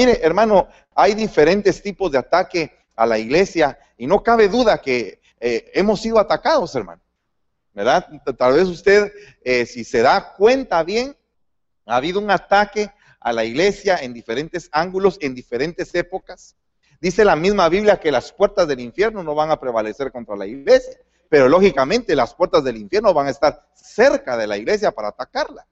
Mire, hermano, hay diferentes tipos de ataque a la iglesia y no cabe duda que eh, hemos sido atacados, hermano. ¿Verdad? Tal vez usted, eh, si se da cuenta bien, ha habido un ataque a la iglesia en diferentes ángulos, en diferentes épocas. Dice la misma Biblia que las puertas del infierno no van a prevalecer contra la iglesia, pero lógicamente las puertas del infierno van a estar cerca de la iglesia para atacarla.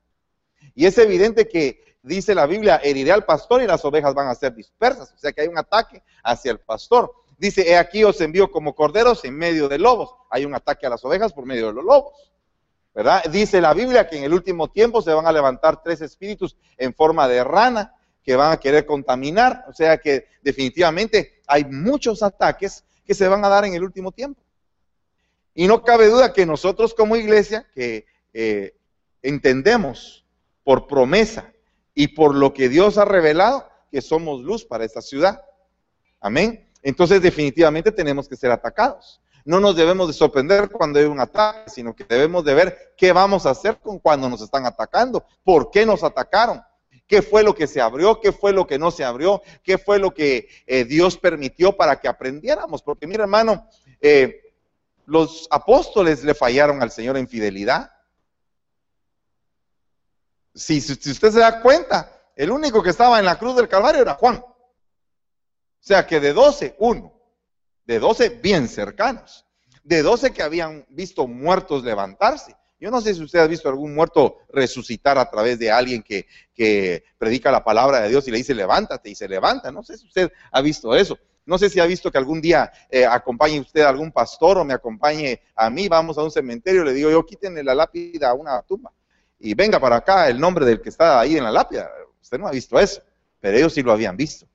Y es evidente que dice la Biblia, heriré al pastor y las ovejas van a ser dispersas, o sea que hay un ataque hacia el pastor. Dice, he aquí os envío como corderos en medio de lobos. Hay un ataque a las ovejas por medio de los lobos. ¿verdad? Dice la Biblia que en el último tiempo se van a levantar tres espíritus en forma de rana que van a querer contaminar. O sea que definitivamente hay muchos ataques que se van a dar en el último tiempo. Y no cabe duda que nosotros como iglesia, que eh, entendemos por promesa y por lo que Dios ha revelado, que somos luz para esta ciudad. Amén. Entonces definitivamente tenemos que ser atacados no nos debemos de sorprender cuando hay un ataque, sino que debemos de ver qué vamos a hacer con cuando nos están atacando, por qué nos atacaron, qué fue lo que se abrió, qué fue lo que no se abrió, qué fue lo que eh, Dios permitió para que aprendiéramos. Porque mira hermano, eh, los apóstoles le fallaron al Señor en fidelidad. Si, usted se da cuenta, el único que estaba en la cruz del Calvario era Juan. O sea que de 12, uno de 12 bien cercanos, de 12 que habían visto muertos levantarse. Yo no sé si usted ha visto algún muerto resucitar a través de alguien que, predica la palabra de Dios y le dice levántate y se levanta. No sé si usted ha visto eso. No sé si ha visto que algún día eh, acompañe usted a algún pastor o me acompañe a mí, vamos a un cementerio, le digo yo, quítenle la lápida a una tumba y venga para acá el nombre del que está ahí en la lápida. Usted no ha visto eso, pero ellos sí lo habían visto.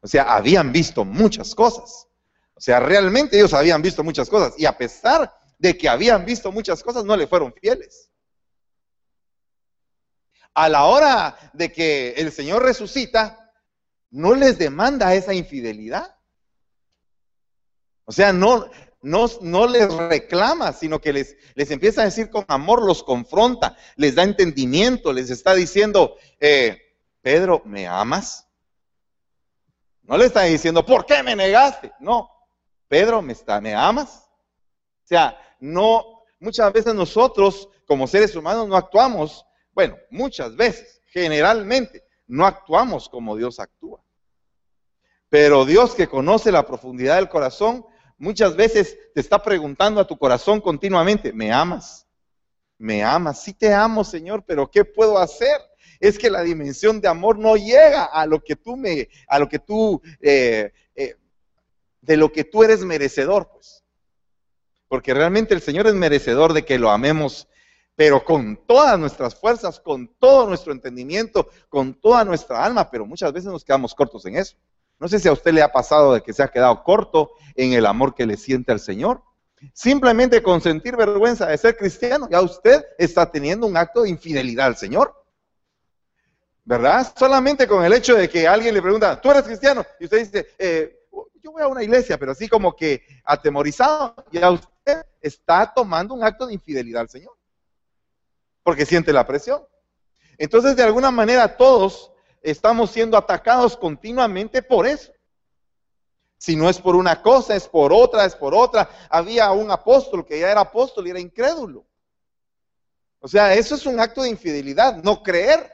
O sea, habían visto muchas cosas. O sea, realmente ellos habían visto muchas cosas y a pesar de que habían visto muchas cosas, no le fueron fieles. A la hora de que el Señor resucita, no les demanda esa infidelidad. O sea, no, no, no, les reclama, sino que les, les empieza a decir con amor, los confronta, les da entendimiento, les está diciendo, eh, Pedro, ¿me amas? No le está diciendo, ¿por qué me negaste? No, Pedro, ¿me, está, ¿me amas? O sea, no, muchas veces nosotros como seres humanos no actuamos, bueno, muchas veces, generalmente, no actuamos como Dios actúa. Pero Dios que conoce la profundidad del corazón, muchas veces te está preguntando a tu corazón continuamente, ¿me amas? ¿Me amas? Sí te amo, Señor, pero ¿qué puedo hacer? Es que la dimensión de amor no llega a lo que tú me, a lo que tú eh, eh, de lo que tú eres merecedor, pues. Porque realmente el Señor es merecedor de que lo amemos, pero con todas nuestras fuerzas, con todo nuestro entendimiento, con toda nuestra alma, pero muchas veces nos quedamos cortos en eso. No sé si a usted le ha pasado de que se ha quedado corto en el amor que le siente al Señor. Simplemente con sentir vergüenza de ser cristiano, ya usted está teniendo un acto de infidelidad al Señor. ¿Verdad? Solamente con el hecho de que alguien le pregunta, ¿tú eres cristiano? Y usted dice, eh, yo voy a una iglesia, pero así como que atemorizado, ya usted está tomando un acto de infidelidad al Señor, porque siente la presión. Entonces, de alguna manera, todos estamos siendo atacados continuamente por eso. Si no es por una cosa, es por otra, es por otra. Había un apóstol que ya era apóstol y era incrédulo. O sea, eso es un acto de infidelidad, no creer.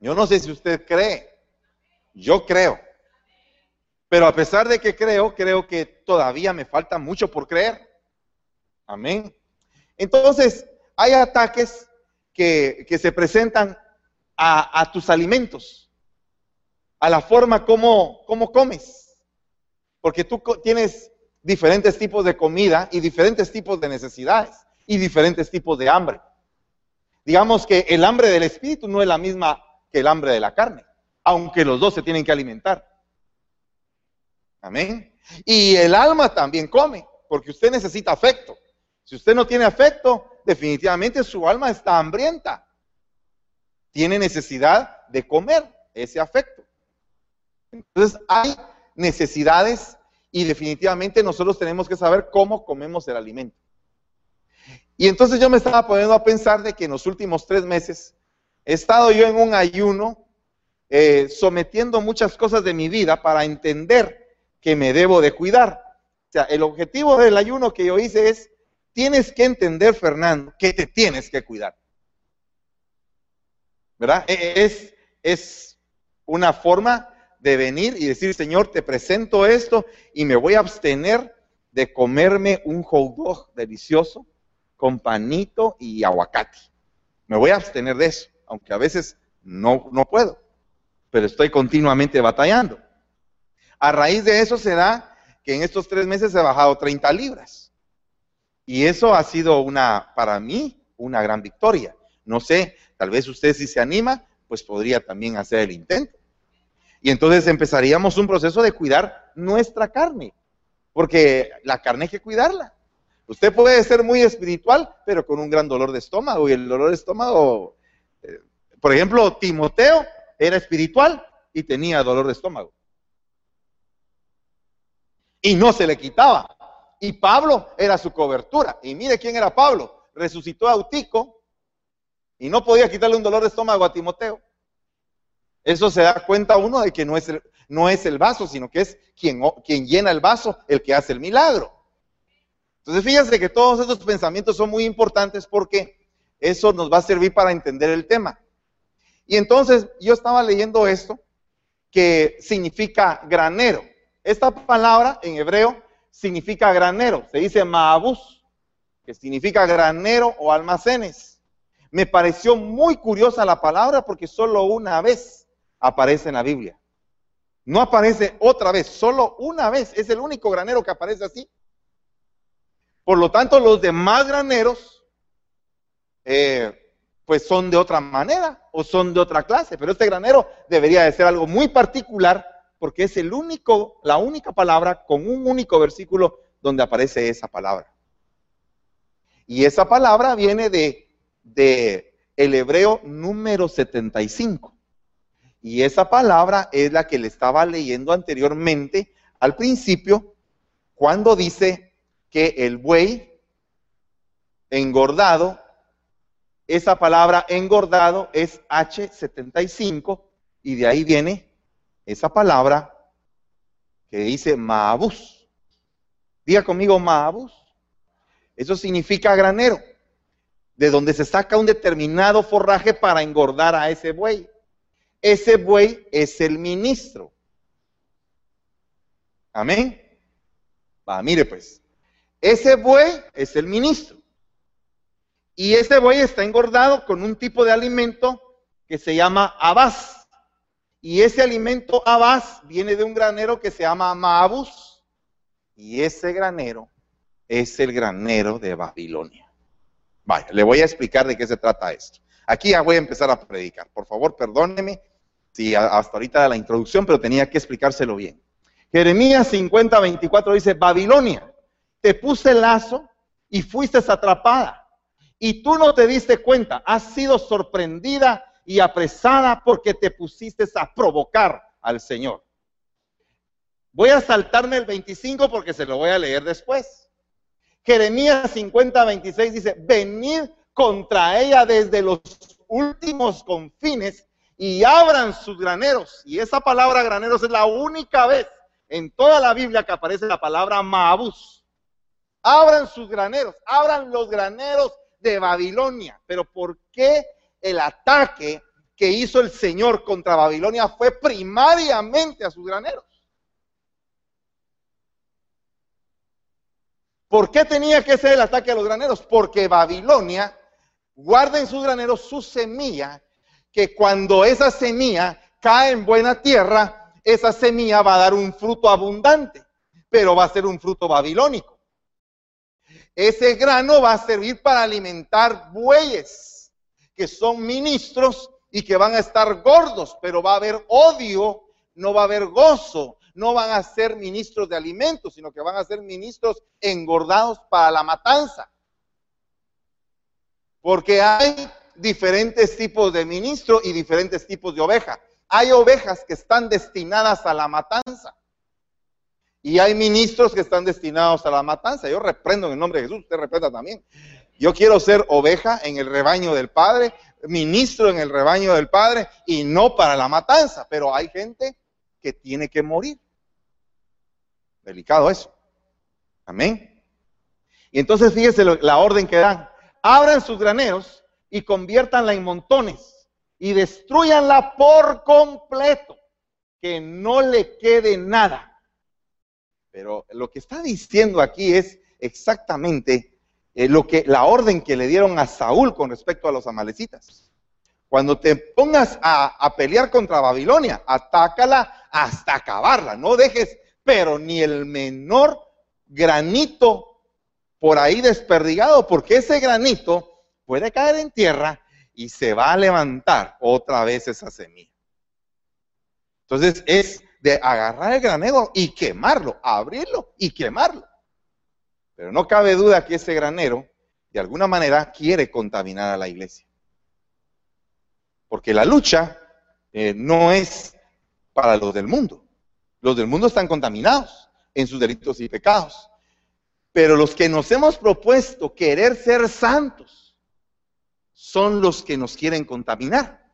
Yo no sé si usted cree, yo creo. Pero a pesar de que creo, creo que todavía me falta mucho por creer. Amén. Entonces, hay ataques que, se presentan a, tus alimentos, a la forma como, como comes. Porque tú tienes diferentes tipos de comida y diferentes tipos de necesidades y diferentes tipos de hambre. Digamos que el hambre del espíritu no es la misma que el hambre de la carne aunque los dos se tienen que alimentar. Amén. Y el alma también come, porque usted necesita afecto. Si usted no tiene afecto, definitivamente su alma está hambrienta. Tiene necesidad de comer ese afecto. Entonces hay necesidades y definitivamente nosotros tenemos que saber cómo comemos el alimento. Y entonces yo me estaba poniendo a pensar de que en los últimos tres meses he estado yo en un ayuno eh, sometiendo muchas cosas de mi vida para entender que me debo de cuidar. O sea, el objetivo del ayuno que yo hice es, tienes que entender, Fernando, que te tienes que cuidar. ¿Verdad? E, e, es, es una forma de venir y decir, Señor, te presento esto y me voy a abstener de comerme un hot dog delicioso con panito y aguacate. Me voy a abstener de eso, aunque a veces no, no puedo, pero estoy continuamente batallando. A raíz de eso se da que en estos tres meses he bajado 30 libras. Y eso ha sido una, para mí, una gran victoria. No sé, tal vez usted si se anima, pues podría también hacer el intento. Y entonces empezaríamos un proceso de cuidar nuestra carne, porque la carne hay que cuidarla. Usted puede ser muy espiritual, pero con un gran dolor de estómago. Y el dolor de estómago, eh, por ejemplo, Timoteo era espiritual y tenía dolor de estómago. Y no se le quitaba. Y Pablo era su cobertura. Y mire quién era Pablo. Resucitó a Eutico y no podía quitarle un dolor de estómago a Timoteo. Eso se da cuenta uno de que no es el, no es el vaso, sino que es quien, quien llena el vaso el que hace el milagro. Entonces fíjense que todos estos pensamientos son muy importantes porque eso nos va a servir para entender el tema. Y entonces yo estaba leyendo esto que significa granero. Esta palabra en hebreo significa granero, se dice maabus, que significa granero o almacenes. Me pareció muy curiosa la palabra porque solo una vez aparece en la Biblia. No aparece otra vez, solo una vez. Es el único granero que aparece así. Por lo tanto, los demás graneros, eh, pues son de otra manera o son de otra clase. Pero este granero debería de ser algo muy particular porque es el único, la única palabra con un único versículo donde aparece esa palabra. Y esa palabra viene de, de el hebreo número 75. Y esa palabra es la que le estaba leyendo anteriormente al principio, cuando dice que el buey engordado, esa palabra engordado es H75 y de ahí viene esa palabra que dice Maabus. Diga conmigo Maabus. Eso significa granero, de donde se saca un determinado forraje para engordar a ese buey. Ese buey es el ministro. Amén. Va, mire pues. Ese buey es el ministro. Y ese buey está engordado con un tipo de alimento que se llama abás. Y ese alimento abás viene de un granero que se llama Maabus. Y ese granero es el granero de Babilonia. Vaya, le voy a explicar de qué se trata esto. Aquí ya voy a empezar a predicar. Por favor, perdóneme si hasta ahorita de la introducción, pero tenía que explicárselo bien. Jeremías 50, 24 dice, Babilonia, te puse el lazo y fuiste atrapada. Y tú no te diste cuenta, has sido sorprendida y apresada porque te pusiste a provocar al Señor. Voy a saltarme el 25 porque se lo voy a leer después. Jeremías 50, 26 dice, venid contra ella desde los últimos confines y abran sus graneros. Y esa palabra graneros es la única vez en toda la Biblia que aparece la palabra Maabús. Abran sus graneros, abran los graneros de Babilonia. Pero ¿por qué el ataque que hizo el Señor contra Babilonia fue primariamente a sus graneros? ¿Por qué tenía que ser el ataque a los graneros? Porque Babilonia guarda en sus graneros su semilla, que cuando esa semilla cae en buena tierra, esa semilla va a dar un fruto abundante, pero va a ser un fruto babilónico. Ese grano va a servir para alimentar bueyes, que son ministros y que van a estar gordos, pero va a haber odio, no va a haber gozo, no van a ser ministros de alimentos, sino que van a ser ministros engordados para la matanza. Porque hay diferentes tipos de ministro y diferentes tipos de oveja. Hay ovejas que están destinadas a la matanza. Y hay ministros que están destinados a la matanza. Yo reprendo en el nombre de Jesús, usted reprenda también. Yo quiero ser oveja en el rebaño del Padre, ministro en el rebaño del Padre y no para la matanza. Pero hay gente que tiene que morir. Delicado eso. Amén. Y entonces fíjese la orden que dan. Abran sus graneros y conviértanla en montones y destruyanla por completo. Que no le quede nada. Pero lo que está diciendo aquí es exactamente eh, lo que, la orden que le dieron a Saúl con respecto a los amalecitas. Cuando te pongas a, a pelear contra Babilonia, atácala hasta acabarla. No dejes, pero ni el menor granito por ahí desperdigado, porque ese granito puede caer en tierra y se va a levantar otra vez esa semilla. Entonces es de agarrar el granero y quemarlo, abrirlo y quemarlo. Pero no cabe duda que ese granero, de alguna manera, quiere contaminar a la iglesia. Porque la lucha eh, no es para los del mundo. Los del mundo están contaminados en sus delitos y pecados. Pero los que nos hemos propuesto querer ser santos son los que nos quieren contaminar.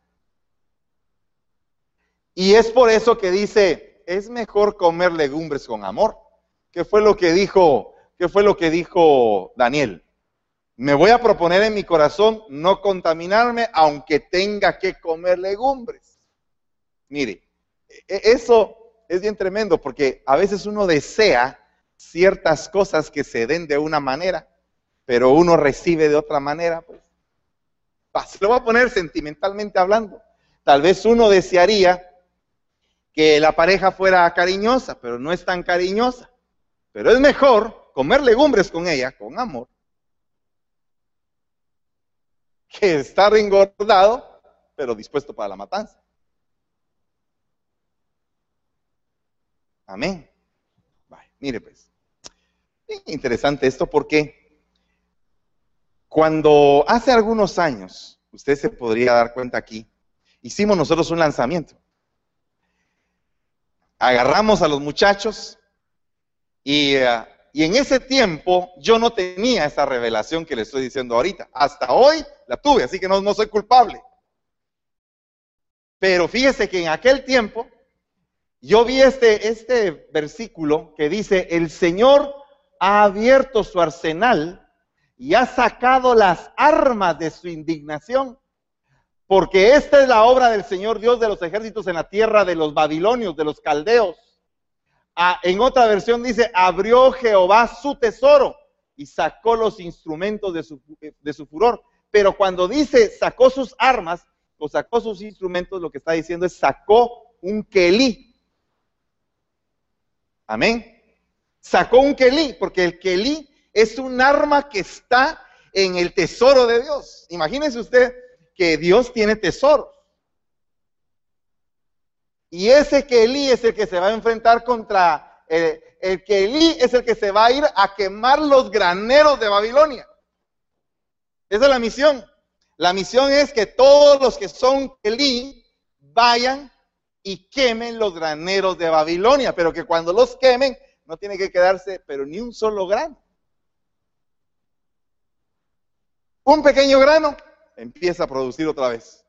Y es por eso que dice, es mejor comer legumbres con amor. ¿Qué fue lo que dijo ¿Qué fue lo que dijo Daniel? Me voy a proponer en mi corazón no contaminarme aunque tenga que comer legumbres. Mire, e-, eso es bien tremendo porque a veces uno desea ciertas cosas que se den de una manera, pero uno recibe de otra manera, pues. Se lo voy a poner sentimentalmente hablando. Tal vez uno desearía que la pareja fuera cariñosa, pero no es tan cariñosa. Pero es mejor comer legumbres con ella, con amor, que estar engordado, pero dispuesto para la matanza. Amén. mire pues, interesante esto porque cuando hace algunos años, usted se podría dar cuenta aquí, hicimos nosotros un lanzamiento. Agarramos a los muchachos y uh, y en ese tiempo yo no tenía esa revelación que le estoy diciendo ahorita. Hasta hoy la tuve, así que no, no soy culpable. Pero fíjese que en aquel tiempo yo vi este, este versículo que dice, el Señor ha abierto su arsenal y ha sacado las armas de su indignación, porque esta es la obra del Señor Dios de los ejércitos en la tierra de los babilonios, de los caldeos. Ah, en otra versión dice, abrió Jehová su tesoro y sacó los instrumentos de su, de su furor. Pero cuando dice sacó sus armas o sacó sus instrumentos, lo que está diciendo es sacó un kelí. Amén. Sacó un kelí, porque el kelí es un arma que está en el tesoro de Dios. Imagínese usted que Dios tiene tesoros. Y ese Kelí es el que se va a enfrentar contra, el, el Kelí es el que se va a ir a quemar los graneros de Babilonia. Esa es la misión. La misión es que todos los que son Kelí vayan y quemen los graneros de Babilonia, pero que cuando los quemen no tiene que quedarse, pero ni un solo grano. Un pequeño grano empieza a producir otra vez.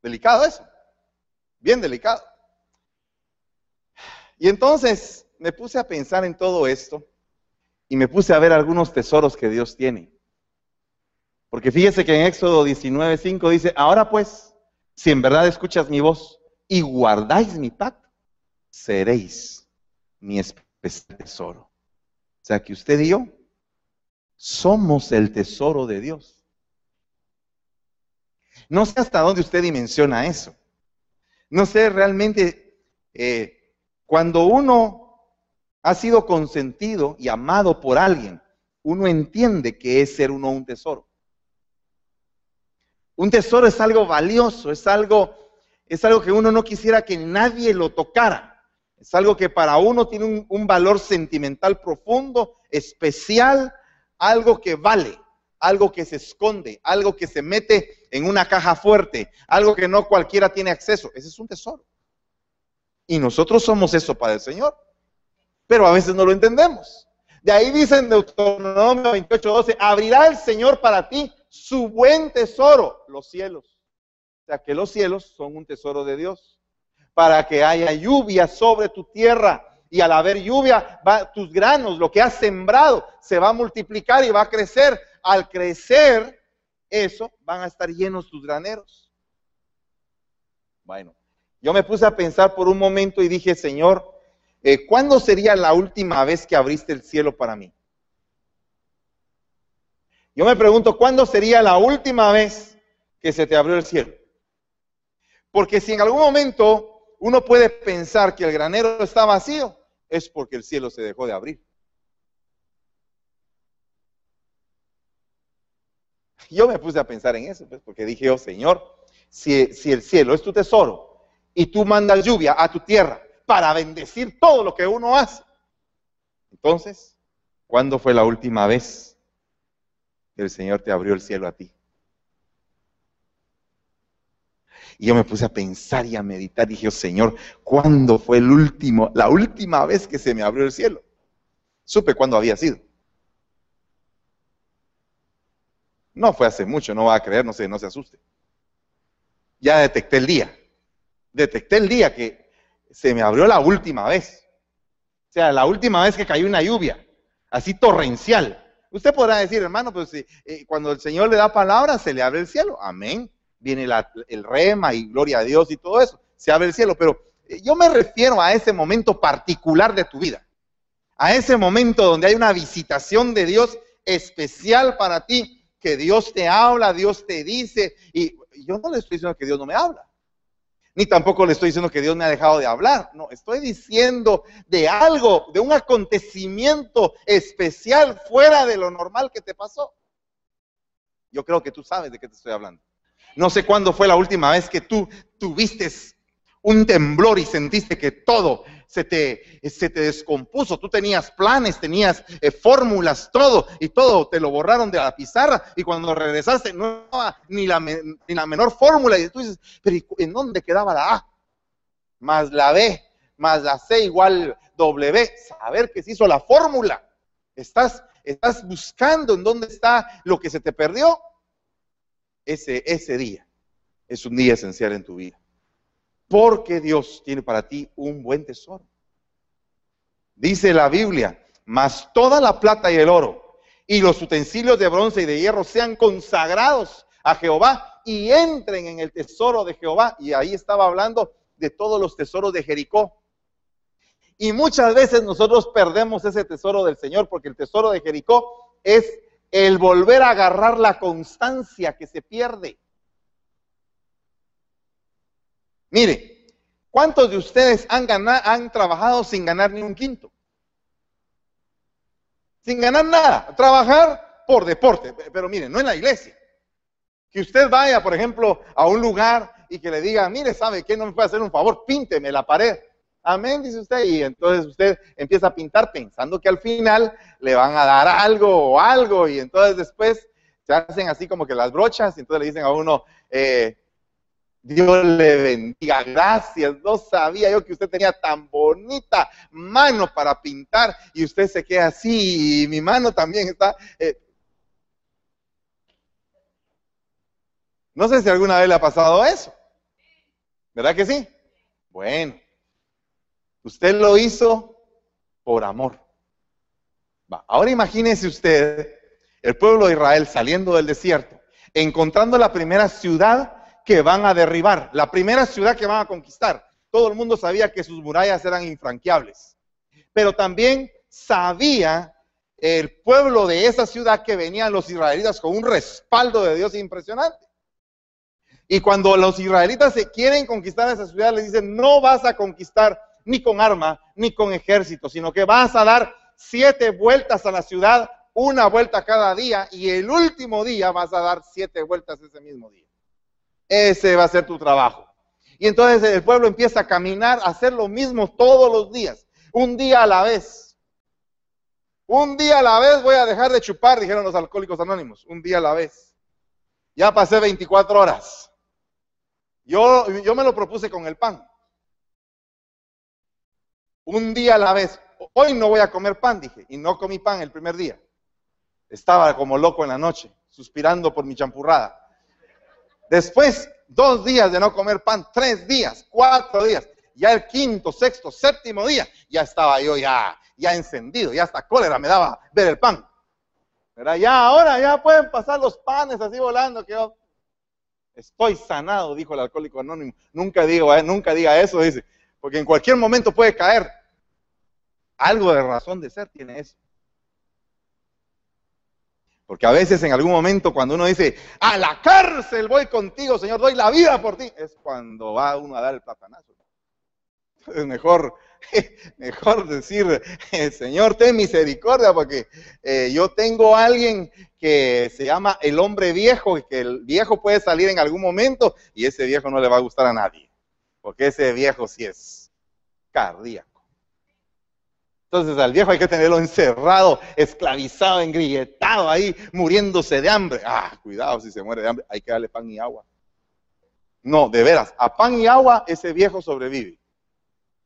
Delicado eso bien delicado. Y entonces me puse a pensar en todo esto y me puse a ver algunos tesoros que Dios tiene. Porque fíjese que en Éxodo 19:5 dice, ahora pues, si en verdad escuchas mi voz y guardáis mi pacto, seréis mi tesoro. O sea que usted y yo somos el tesoro de Dios. No sé hasta dónde usted dimensiona eso. No sé realmente, eh, cuando uno ha sido consentido y amado por alguien, uno entiende que es ser uno un tesoro. Un tesoro es algo valioso, es algo, es algo que uno no quisiera que nadie lo tocara. Es algo que para uno tiene un, un valor sentimental profundo, especial, algo que vale algo que se esconde, algo que se mete en una caja fuerte, algo que no cualquiera tiene acceso. Ese es un tesoro. Y nosotros somos eso para el Señor. Pero a veces no lo entendemos. De ahí dicen Deuteronomio 28, 12, abrirá el Señor para ti su buen tesoro, los cielos. O sea que los cielos son un tesoro de Dios, para que haya lluvia sobre tu tierra. Y al haber lluvia, va, tus granos, lo que has sembrado, se va a multiplicar y va a crecer. Al crecer, eso, van a estar llenos tus graneros. Bueno, yo me puse a pensar por un momento y dije, Señor, eh, ¿cuándo sería la última vez que abriste el cielo para mí? Yo me pregunto, ¿cuándo sería la última vez que se te abrió el cielo? Porque si en algún momento uno puede pensar que el granero está vacío, es porque el cielo se dejó de abrir. Yo me puse a pensar en eso, pues, porque dije, oh Señor, si, si el cielo es tu tesoro, y tú mandas lluvia a tu tierra para bendecir todo lo que uno hace. Entonces, ¿cuándo fue la última vez que el Señor te abrió el cielo a ti? Y yo me puse a pensar y a meditar. Dije, oh, Señor, ¿cuándo fue la última vez que se me abrió el cielo? Supe cuándo había sido. No fue hace mucho, no va a creer, no se, no se asuste. Ya detecté el día detecté el día que se me abrió la última vez. O sea, la última vez que cayó una lluvia, así torrencial. Usted podrá decir, hermano, pues eh, cuando el Señor le da palabra, se le abre el cielo. Amén. Viene el rema y gloria a Dios y todo eso. Se abre el cielo. Pero eh, yo me refiero a ese momento particular de tu vida. A ese momento donde hay una visitación de Dios especial para ti, que Dios te habla, Dios te dice. Y yo no le estoy diciendo que Dios no me habla ni tampoco le estoy diciendo que Dios me ha dejado de hablar. No, estoy diciendo de algo, de un acontecimiento especial fuera de lo normal que te pasó. Yo creo que tú sabes de qué te estoy hablando. No sé cuándo fue la última vez que tú tuviste un temblor y sentiste que todo se te, se te descompuso. Tú tenías planes, tenías eh, fórmulas, todo, y todo te lo borraron de la pizarra. Y cuando regresaste, no ni la, ni la menor fórmula. Y tú dices, pero ¿en dónde quedaba la A? Más la B, más la C igual W. Saber que se hizo la fórmula. Estás, estás buscando en dónde está lo que se te perdió. Ese, ese día es un día esencial en tu vida porque Dios tiene para ti un buen tesoro. Dice la Biblia, mas toda la plata y el oro y los utensilios de bronce y de hierro sean consagrados a Jehová y entren en el tesoro de Jehová. Y ahí estaba hablando de todos los tesoros de Jericó. Y muchas veces nosotros perdemos ese tesoro del Señor porque el tesoro de Jericó es el volver a agarrar la constancia que se pierde. Mire, ¿cuántos de ustedes han, ganado, han trabajado sin ganar ni un quinto? Sin ganar nada, trabajar por deporte, pero mire, no en la iglesia. Que usted vaya, por ejemplo, a un lugar y que le diga, mire, ¿sabe qué? No me puede hacer un favor, pínteme la pared. Amén, dice usted, y entonces usted empieza a pintar pensando que al final le van a dar algo o algo, y entonces después se hacen así como que las brochas, y entonces le dicen a uno, eh, Dios le bendiga. Gracias. No sabía yo que usted tenía tan bonita mano para pintar y usted se queda así y mi mano también está... Eh. No sé si alguna vez le ha pasado eso. ¿Verdad que sí? Bueno, usted lo hizo por amor. Ahora imagínese usted el pueblo de Israel saliendo del desierto, encontrando la primera ciudad que van a derribar, la primera ciudad que van a conquistar. Todo el mundo sabía que sus murallas eran infranqueables, pero también sabía el pueblo de esa ciudad que venían los israelitas con un respaldo de Dios impresionante. Y cuando los israelitas se quieren conquistar esa ciudad, les dicen, no vas a conquistar ni con arma, ni con ejército, sino que vas a dar siete vueltas a la ciudad, una vuelta cada día, y el último día vas a dar siete vueltas ese mismo día. Ese va a ser tu trabajo. Y entonces el pueblo empieza a caminar, a hacer lo mismo todos los días, un día a la vez. Un día a la vez voy a dejar de chupar, dijeron los alcohólicos anónimos, un día a la vez. Ya pasé 24 horas. Yo, yo me lo propuse con el pan. Un día a la vez. hoy no voy a comer pan, dije, y no comí pan el primer día. Estaba como loco en la noche, suspirando por mi champurrada. Después, dos días de no comer pan, tres días, cuatro días, ya el quinto, sexto, séptimo día, ya estaba yo ya, ya encendido, ya hasta cólera me daba ver el pan. Pero ya ahora ya pueden pasar los panes así volando que yo estoy sanado, dijo el alcohólico anónimo. Nunca digo, eh, nunca diga eso, dice, porque en cualquier momento puede caer. Algo de razón de ser tiene eso. Porque a veces en algún momento cuando uno dice, a la cárcel voy contigo, Señor, doy la vida por ti, es cuando va uno a dar el platanazo. Es mejor, mejor decir, Señor, ten misericordia, porque eh, yo tengo a alguien que se llama el hombre viejo, y que el viejo puede salir en algún momento y ese viejo no le va a gustar a nadie, porque ese viejo sí es cardíaco. Entonces al viejo hay que tenerlo encerrado, esclavizado, engrilletado ahí, muriéndose de hambre. Ah, cuidado si se muere de hambre, hay que darle pan y agua. No, de veras, a pan y agua ese viejo sobrevive.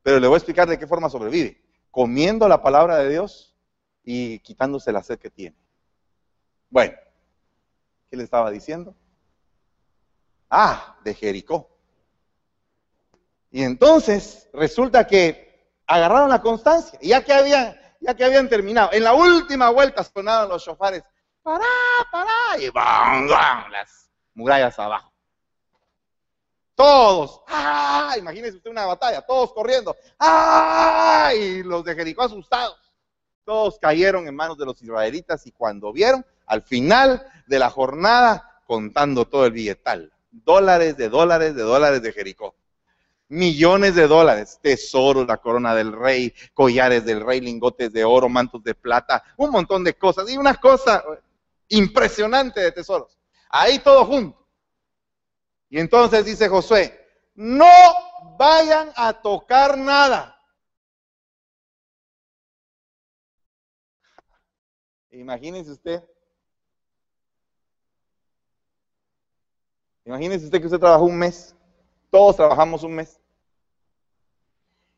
Pero le voy a explicar de qué forma sobrevive. Comiendo la palabra de Dios y quitándose la sed que tiene. Bueno, ¿qué le estaba diciendo? Ah, de Jericó. Y entonces resulta que agarraron la constancia. Y ya que habían, ya que habían terminado, en la última vuelta sonaron los chofares, pará, pará, y ¡bam, las murallas abajo. Todos, ¡ah! Imagínense usted una batalla, todos corriendo, ¡ah! Y los de Jericó asustados. Todos cayeron en manos de los israelitas y cuando vieron, al final de la jornada, contando todo el billetal, dólares de dólares de dólares de Jericó millones de dólares, tesoros, la corona del rey, collares del rey, lingotes de oro, mantos de plata, un montón de cosas y una cosa impresionante de tesoros. Ahí todo junto. Y entonces dice Josué, no vayan a tocar nada. Imagínense usted. Imagínense usted que usted trabajó un mes todos trabajamos un mes.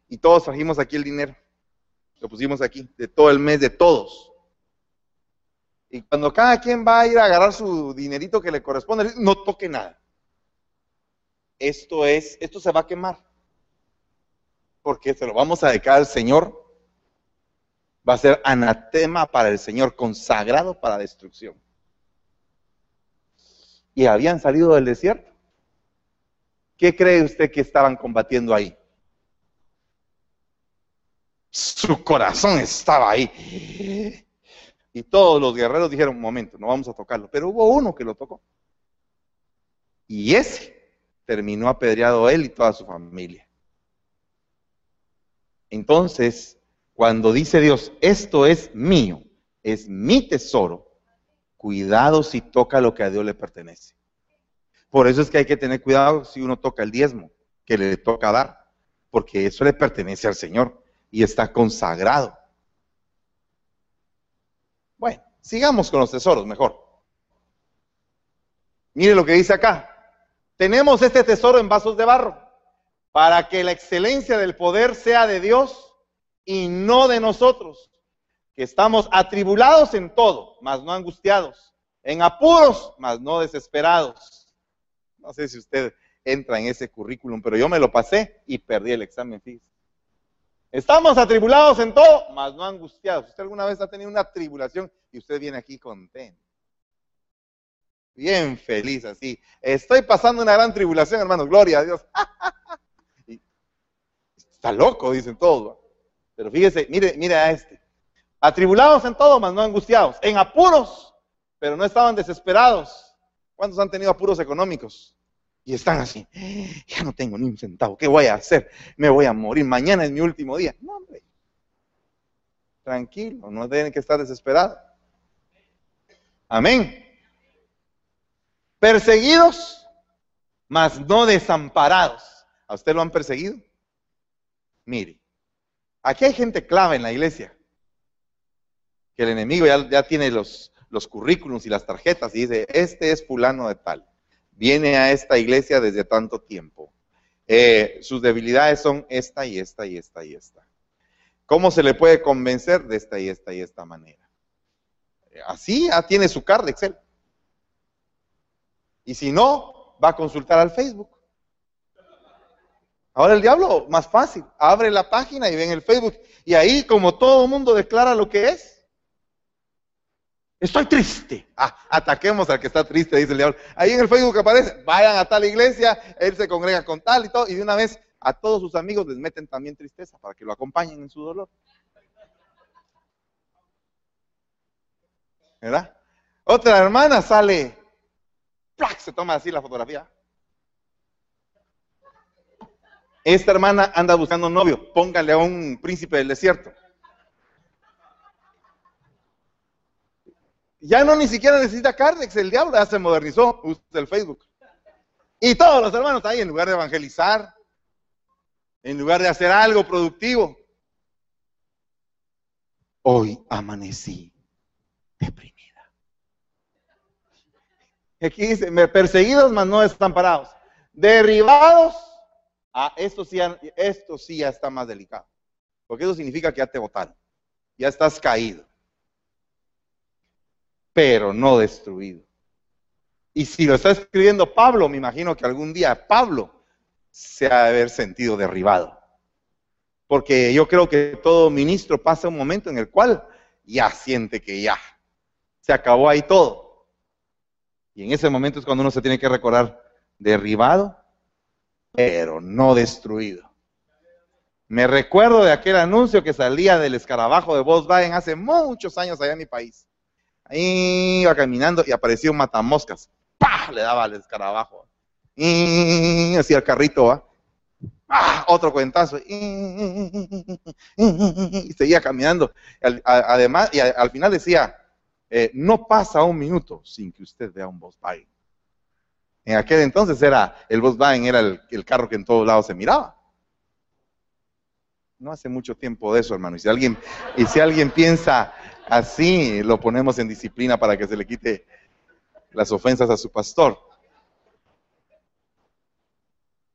Y todos trajimos aquí el dinero. Lo pusimos aquí, de todo el mes, de todos. Y cuando cada quien va a ir a agarrar su dinerito que le corresponde, no toque nada. Esto es, esto se va a quemar. Porque se lo vamos a dedicar al Señor. Va a ser anatema para el Señor, consagrado para destrucción. Y habían salido del desierto. ¿Qué cree usted que estaban combatiendo ahí? Su corazón estaba ahí. Y todos los guerreros dijeron, un momento, no vamos a tocarlo. Pero hubo uno que lo tocó. Y ese terminó apedreado él y toda su familia. Entonces, cuando dice Dios, esto es mío, es mi tesoro, cuidado si toca lo que a Dios le pertenece. Por eso es que hay que tener cuidado si uno toca el diezmo, que le toca dar, porque eso le pertenece al Señor y está consagrado. Bueno, sigamos con los tesoros mejor. Mire lo que dice acá. Tenemos este tesoro en vasos de barro para que la excelencia del poder sea de Dios y no de nosotros, que estamos atribulados en todo, mas no angustiados, en apuros, mas no desesperados no sé si usted entra en ese currículum, pero yo me lo pasé y perdí el examen, fíjese. Estamos atribulados en todo, mas no angustiados. ¿Usted alguna vez ha tenido una tribulación y usted viene aquí contento? Bien feliz así. Estoy pasando una gran tribulación, hermano. Gloria a Dios. está loco, dicen todos. Pero fíjese, mire, mire a este. Atribulados en todo, mas no angustiados. En apuros, pero no estaban desesperados. ¿Cuántos han tenido apuros económicos? Y están así, ya no tengo ni un centavo, ¿qué voy a hacer? Me voy a morir, mañana es mi último día. No, hombre. Tranquilo, no tienen que estar desesperados. Amén. Perseguidos, mas no desamparados. ¿A usted lo han perseguido? Mire, aquí hay gente clave en la iglesia. Que el enemigo ya, ya tiene los, los currículums y las tarjetas y dice, este es fulano de tal viene a esta iglesia desde tanto tiempo. Eh, sus debilidades son esta y esta y esta y esta. ¿Cómo se le puede convencer? De esta y esta y esta manera. Así ya tiene su card de Excel. Y si no, va a consultar al Facebook. Ahora el diablo, más fácil, abre la página y ve en el Facebook. Y ahí, como todo mundo declara lo que es, estoy triste. Ah, ataquemos al que está triste, dice el diablo. Ahí en el Facebook aparece, vayan a tal iglesia, él se congrega con tal y todo, y de una vez a todos sus amigos les meten también tristeza para que lo acompañen en su dolor. ¿Verdad? Otra hermana sale, ¡plac! se toma así la fotografía. Esta hermana anda buscando novio, póngale a un príncipe del desierto. Ya no ni siquiera necesita Cardex, el diablo ya se modernizó, usa el Facebook. Y todos los hermanos ahí, en lugar de evangelizar, en lugar de hacer algo productivo. Hoy amanecí deprimida. Aquí dice, perseguidos, mas no parados. Derribados. Ah, esto sí, esto sí ya está más delicado. Porque eso significa que ya te botaron. Ya estás caído. Pero no destruido. Y si lo está escribiendo Pablo, me imagino que algún día Pablo se ha de haber sentido derribado. Porque yo creo que todo ministro pasa un momento en el cual ya siente que ya se acabó ahí todo. Y en ese momento es cuando uno se tiene que recordar derribado, pero no destruido. Me recuerdo de aquel anuncio que salía del escarabajo de Volkswagen hace muchos años allá en mi país. Iba caminando y apareció un matamoscas. ¡Pah! Le daba al escarabajo y hacía el carrito, ¿va? ¡Ah! Otro cuentazo. Y seguía caminando. Además, y al final decía, eh, no pasa un minuto sin que usted vea un Volkswagen. En aquel entonces era, el Volkswagen era el, el, carro que en todos lados se miraba. No hace mucho tiempo de eso, hermano. Y si alguien, y si alguien piensa así, lo ponemos en disciplina para que se le quite las ofensas a su pastor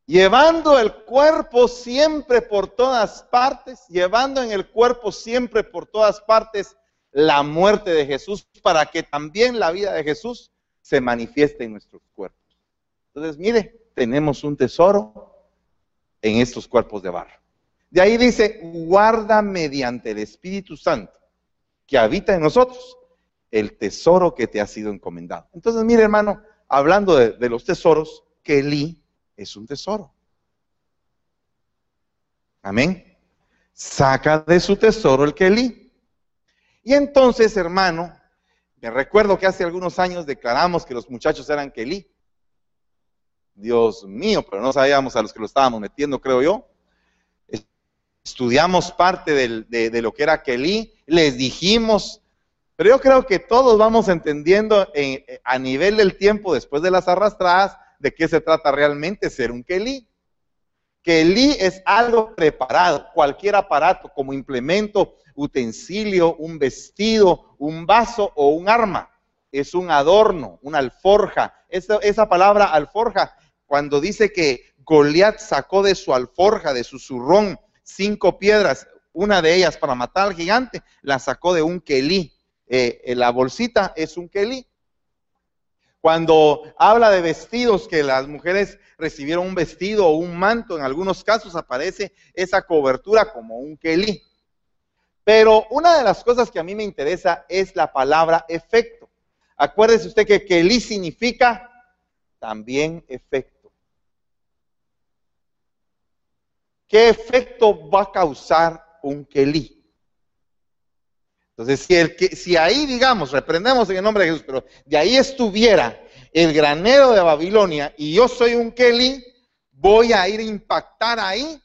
llevando el cuerpo siempre por todas partes, llevando en el cuerpo siempre por todas partes la muerte de Jesús, para que también la vida de Jesús se manifieste en nuestros cuerpos. Entonces, mire, tenemos un tesoro en estos cuerpos de barro. De ahí dice, guarda mediante el Espíritu Santo que habita en nosotros el tesoro que te ha sido encomendado. Entonces, mire hermano, hablando de, los tesoros, Lee es un tesoro. Amén. Saca de su tesoro el Kelí. Y entonces, hermano, me recuerdo que hace algunos años declaramos que los muchachos eran Kelí. Dios mío, pero no sabíamos a los que lo estábamos metiendo, creo yo. Estudiamos parte de, lo que era Kelí, les dijimos, pero yo creo que todos vamos entendiendo a nivel del tiempo, después de las arrastradas, de qué se trata realmente ser un Kelí. Kelí es algo preparado, cualquier aparato como implemento, utensilio, un vestido, un vaso o un arma. Es un adorno, una alforja. Esa, esa palabra alforja, cuando dice que Goliat sacó de su alforja, de su zurrón, cinco piedras, una de ellas para matar al gigante, la sacó de un kelí. Eh, la bolsita es un kelí. Cuando habla de vestidos, que las mujeres recibieron un vestido o un manto, en algunos casos aparece esa cobertura como un kelí. Pero una de las cosas que a mí me interesa es la palabra efecto. Acuérdese usted que kelí significa también efecto. ¿Qué efecto va a causar un kelí? Entonces, si, si ahí, digamos, reprendemos en el nombre de Jesús, pero de ahí estuviera el granero de Babilonia y yo soy un Kelly, voy a ir a impactar ahí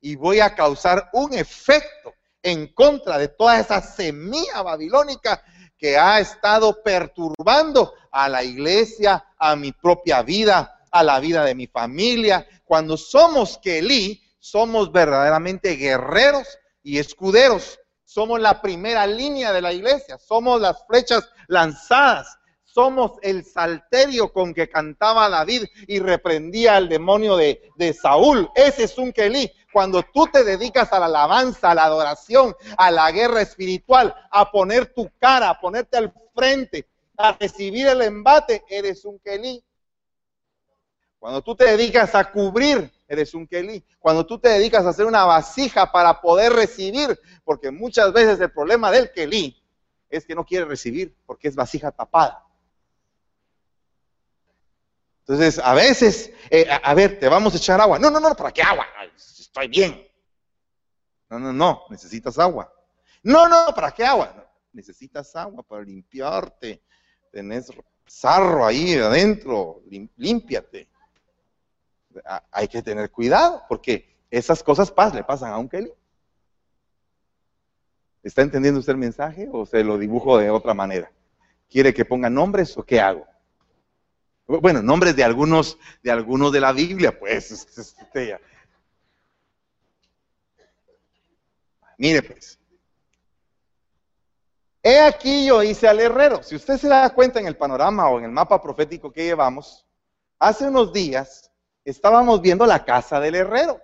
y voy a causar un efecto en contra de toda esa semilla babilónica que ha estado perturbando a la iglesia, a mi propia vida, a la vida de mi familia. Cuando somos Kelly, somos verdaderamente guerreros y escuderos somos la primera línea de la iglesia, somos las flechas lanzadas, somos el salterio con que cantaba David y reprendía al demonio de, de Saúl. Ese es un Kelí. Cuando tú te dedicas a la alabanza, a la adoración, a la guerra espiritual, a poner tu cara, a ponerte al frente, a recibir el embate, eres un Kelí. Cuando tú te dedicas a cubrir, eres un Kelí. Cuando tú te dedicas a hacer una vasija para poder recibir, porque muchas veces el problema del Kelí es que no quiere recibir porque es vasija tapada. Entonces, a veces, eh, a, ver, te vamos a echar agua. No, no, no, ¿para qué agua? estoy bien. No, no, no, necesitas agua. No, no, ¿para qué agua? necesitas agua para limpiarte. Tenés sarro ahí adentro, límpiate. Hay que tener cuidado porque esas cosas le pasan a un Kelly. ¿Está entendiendo usted el mensaje o se lo dibujo de otra manera? ¿Quiere que ponga nombres o qué hago? Bueno, nombres de algunos de algunos de la Biblia, pues. Este, Mire, pues. He aquí yo hice al herrero. Si usted se da cuenta en el panorama o en el mapa profético que llevamos, hace unos días estábamos viendo la casa del herrero.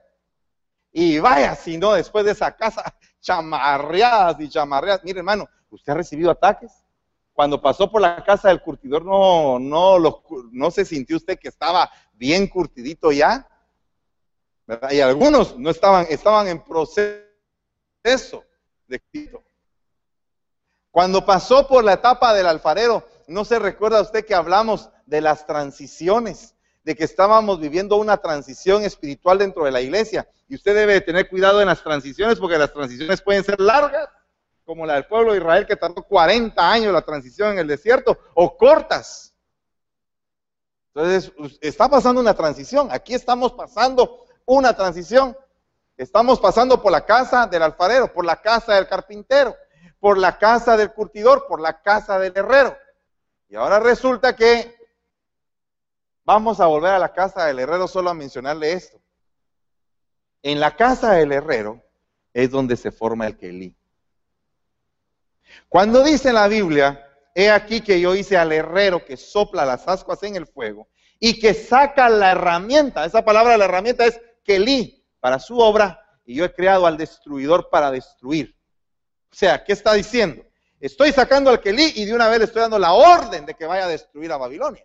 Y vaya, si no, después de esa casa, chamarreadas y chamarreadas. Mire, hermano, ¿usted ha recibido ataques? Cuando pasó por la casa del curtidor, no, no, no se sintió usted que estaba bien curtidito ya. Y algunos no estaban, estaban en proceso de quito. Cuando pasó por la etapa del alfarero, ¿no se recuerda usted que hablamos de las transiciones? De que estábamos viviendo una transición espiritual dentro de la iglesia. Y usted debe tener cuidado en las transiciones porque las transiciones pueden ser largas, como la del pueblo de Israel que tardó 40 años la transición en el desierto, o cortas. Entonces, está pasando una transición. Aquí estamos pasando una transición. Estamos pasando por la casa del alfarero, por la casa del carpintero, por la casa del curtidor, por la casa del herrero. Y ahora resulta que Vamos a volver a la casa del herrero solo a mencionarle esto. En la casa del herrero es donde se forma el Kelí. Cuando dice en la Biblia, he aquí que yo hice al herrero que sopla las ascuas en el fuego y que saca la herramienta, esa palabra la herramienta es Kelí para su obra y yo he creado al destruidor para destruir. O sea, ¿qué está diciendo? Estoy sacando al Kelí y de una vez le estoy dando la orden de que vaya a destruir a Babilonia.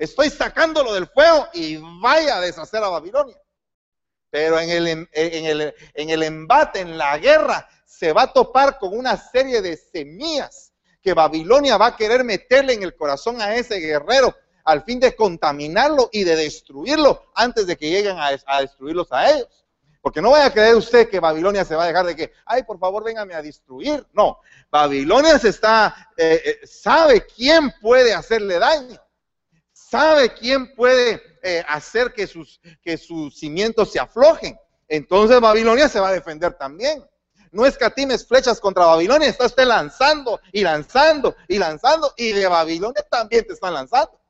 Estoy sacándolo del fuego y vaya a deshacer a Babilonia. Pero en el, en, el, en el embate, en la guerra, se va a topar con una serie de semillas que Babilonia va a querer meterle en el corazón a ese guerrero al fin de contaminarlo y de destruirlo antes de que lleguen a, destruirlos a ellos. Porque no vaya a creer usted que Babilonia se va a dejar de que, ay, por favor, véngame a destruir. No, Babilonia se está, eh, eh, sabe quién puede hacerle daño sabe quién puede eh, hacer que sus, que sus cimientos se aflojen. Entonces Babilonia se va a defender también. No escatimes flechas contra Babilonia, está usted lanzando y lanzando y lanzando y de Babilonia también te están lanzando.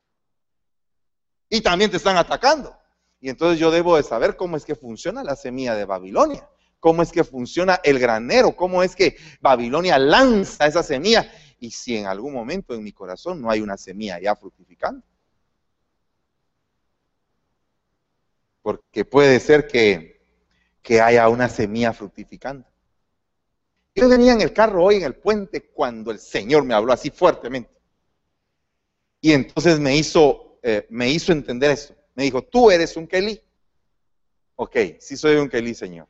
Y también te están atacando. Y entonces yo debo de saber cómo es que funciona la semilla de Babilonia, cómo es que funciona el granero, cómo es que Babilonia lanza esa semilla y si en algún momento en mi corazón no hay una semilla ya fructificando. Porque puede ser que, haya una semilla fructificando. Yo venía en el carro hoy en el puente cuando el Señor me habló así fuertemente. Y entonces me hizo, eh, me hizo entender eso. Me dijo, tú eres un Kelí. Ok, sí soy un Kelí, Señor.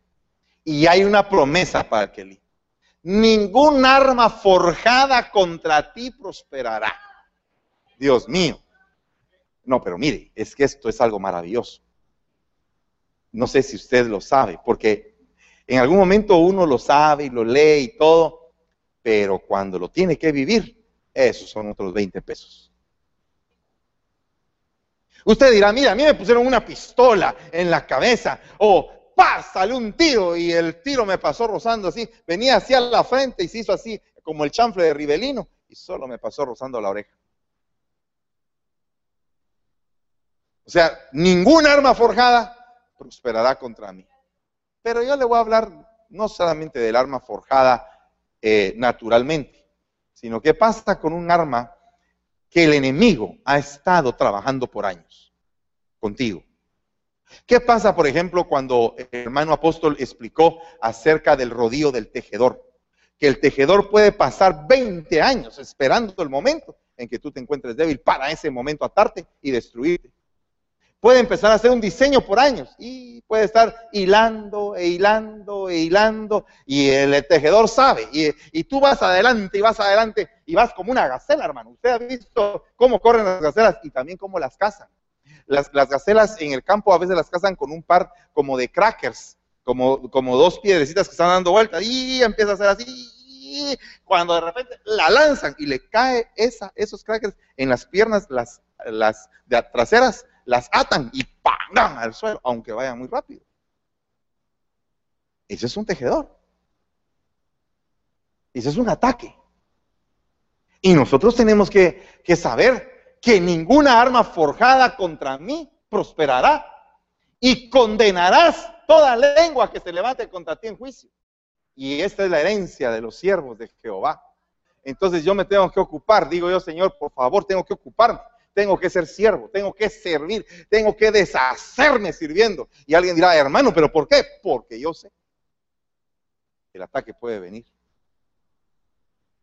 Y hay una promesa para el Kelí. Ningún arma forjada contra ti prosperará. Dios mío. No, pero mire, es que esto es algo maravilloso. No sé si usted lo sabe, porque en algún momento uno lo sabe y lo lee y todo, pero cuando lo tiene que vivir, esos son otros 20 pesos. Usted dirá, mira, a mí me pusieron una pistola en la cabeza, o ¡pah! salió un tiro y el tiro me pasó rozando así, venía hacia la frente y se hizo así, como el chanfle de Rivelino, y solo me pasó rozando la oreja. O sea, ningún arma forjada prosperará contra mí. Pero yo le voy a hablar no solamente del arma forjada eh, naturalmente, sino qué pasa con un arma que el enemigo ha estado trabajando por años contigo. ¿Qué pasa, por ejemplo, cuando el hermano apóstol explicó acerca del rodillo del tejedor? Que el tejedor puede pasar 20 años esperando el momento en que tú te encuentres débil para ese momento atarte y destruirte. Puede empezar a hacer un diseño por años y puede estar hilando e hilando e hilando y el, tejedor sabe y, tú vas adelante y vas adelante y vas como una gacela, hermano. Usted ha visto cómo corren las gacelas y también cómo las cazan. Las, las gacelas en el campo a veces las cazan con un par como de crackers, como, dos piedrecitas que están dando vueltas y empieza a hacer así. cuando de repente la lanzan y le cae esos crackers en las piernas, las, las de traseras, las atan y ¡pam! al suelo, aunque vayan muy rápido. Ese es un tejedor. Ese es un ataque. Y nosotros tenemos que, que saber que ninguna arma forjada contra mí prosperará y condenarás toda lengua que se levante contra ti en juicio. Y esta es la herencia de los siervos de Jehová. Entonces yo me tengo que ocupar, digo yo, Señor, por favor, tengo que ocuparme, tengo que ser siervo, tengo que servir, tengo que deshacerme sirviendo. Y alguien dirá, hermano, ¿pero por qué? Porque yo sé que el ataque puede venir.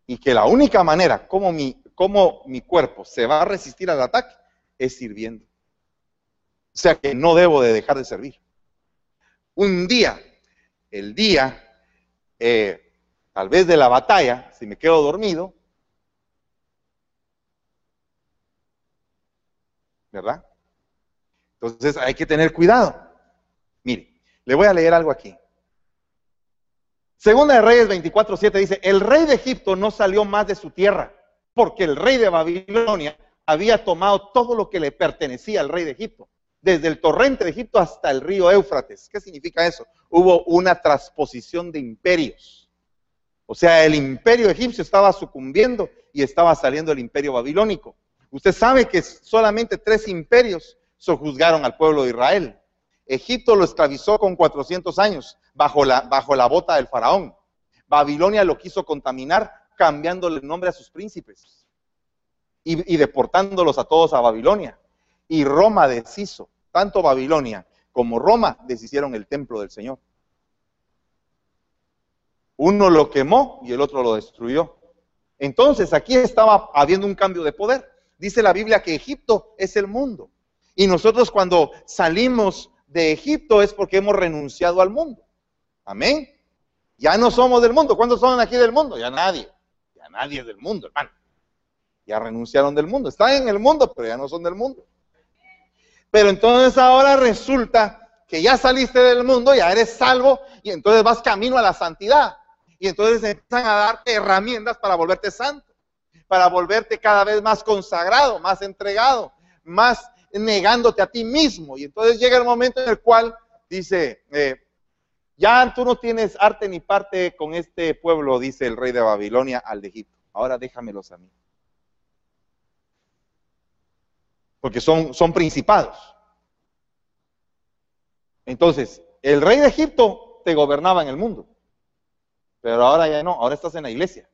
Y que la única manera como mi cómo mi cuerpo se va a resistir al ataque es sirviendo. O sea que no debo de dejar de servir. Un día, el día, eh, tal vez de la batalla, si me quedo dormido, ¿verdad? Entonces hay que tener cuidado. Mire, le voy a leer algo aquí. Segunda de Reyes 24:7 dice, el rey de Egipto no salió más de su tierra porque el rey de Babilonia había tomado todo lo que le pertenecía al rey de Egipto, desde el torrente de Egipto hasta el río Éufrates. ¿Qué significa eso? Hubo una transposición de imperios. O sea, el imperio egipcio estaba sucumbiendo y estaba saliendo el imperio babilónico. Usted sabe que solamente tres imperios sojuzgaron al pueblo de Israel. Egipto lo esclavizó con 400 años bajo la, bajo la bota del faraón. Babilonia lo quiso contaminar cambiándole el nombre a sus príncipes y, deportándolos a todos a Babilonia. Y Roma deshizo, tanto Babilonia como Roma deshicieron el templo del Señor. Uno lo quemó y el otro lo destruyó. Entonces aquí estaba habiendo un cambio de poder. Dice la Biblia que Egipto es el mundo. Y nosotros cuando salimos de Egipto es porque hemos renunciado al mundo. Amén. Ya no somos del mundo. ¿Cuántos son aquí del mundo? Ya nadie nadie es del mundo, hermano. Ya renunciaron del mundo. Están en el mundo, pero ya no son del mundo. Pero entonces ahora resulta que ya saliste del mundo, ya eres salvo y entonces vas camino a la santidad. Y entonces empiezan a darte herramientas para volverte santo, para volverte cada vez más consagrado, más entregado, más negándote a ti mismo. Y entonces llega el momento en el cual dice, eh, ya tú no tienes arte ni parte con este pueblo, dice el rey de Babilonia al de Egipto. Ahora déjamelos a mí. Porque son, son principados. Entonces, el rey de Egipto te gobernaba en el mundo. Pero ahora ya no, ahora estás en la iglesia.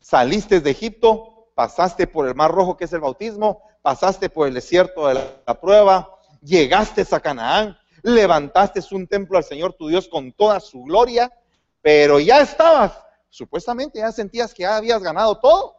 Saliste de Egipto, pasaste por el mar rojo que es el bautismo, pasaste por el desierto de la prueba, llegaste a Canaán, levantaste un templo al Señor tu Dios con toda su gloria, pero ya estabas, supuestamente ya sentías que ya habías ganado todo.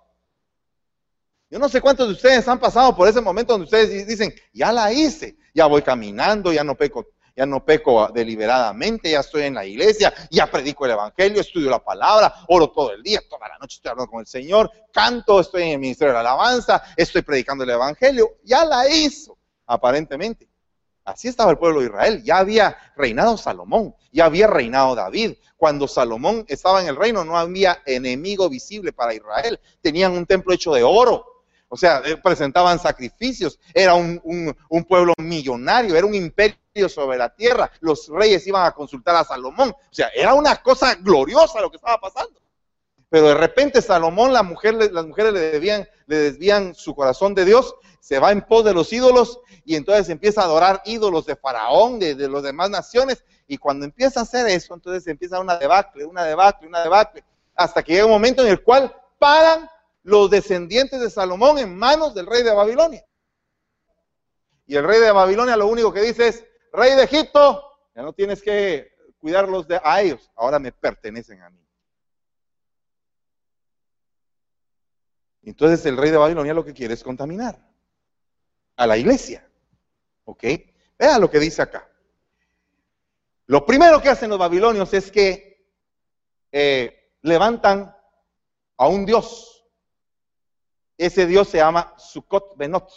Yo no sé cuántos de ustedes han pasado por ese momento donde ustedes dicen, ya la hice, ya voy caminando, ya no peco, ya no peco deliberadamente, ya estoy en la iglesia, ya predico el evangelio, estudio la palabra, oro todo el día, toda la noche estoy hablando con el Señor, canto, estoy en el ministerio de la alabanza, estoy predicando el evangelio, ya la hizo, aparentemente. Así estaba el pueblo de Israel. Ya había reinado Salomón, ya había reinado David. Cuando Salomón estaba en el reino no había enemigo visible para Israel. Tenían un templo hecho de oro. O sea, eh, presentaban sacrificios. Era un, pueblo millonario, era un imperio sobre la tierra. Los reyes iban a consultar a Salomón. O sea, era una cosa gloriosa lo que estaba pasando. Pero de repente Salomón, la mujer, las mujeres le, debían, le desvían su corazón de Dios, se va en pos de los ídolos y entonces empieza a adorar ídolos de Faraón, de, de las demás naciones. Y cuando empieza a hacer eso, entonces empieza una debacle, una debacle, una debacle, hasta que llega un momento en el cual paran los descendientes de Salomón en manos del rey de Babilonia. Y el rey de Babilonia lo único que dice es, rey de Egipto, ya no tienes que cuidarlos de, a ellos, ahora me pertenecen a mí. Entonces el rey de Babilonia lo que quiere es contaminar a la iglesia. ¿Ok? Vean lo que dice acá. Lo primero que hacen los babilonios es que eh, levantan a un dios. Ese dios se llama Sukkot Benot.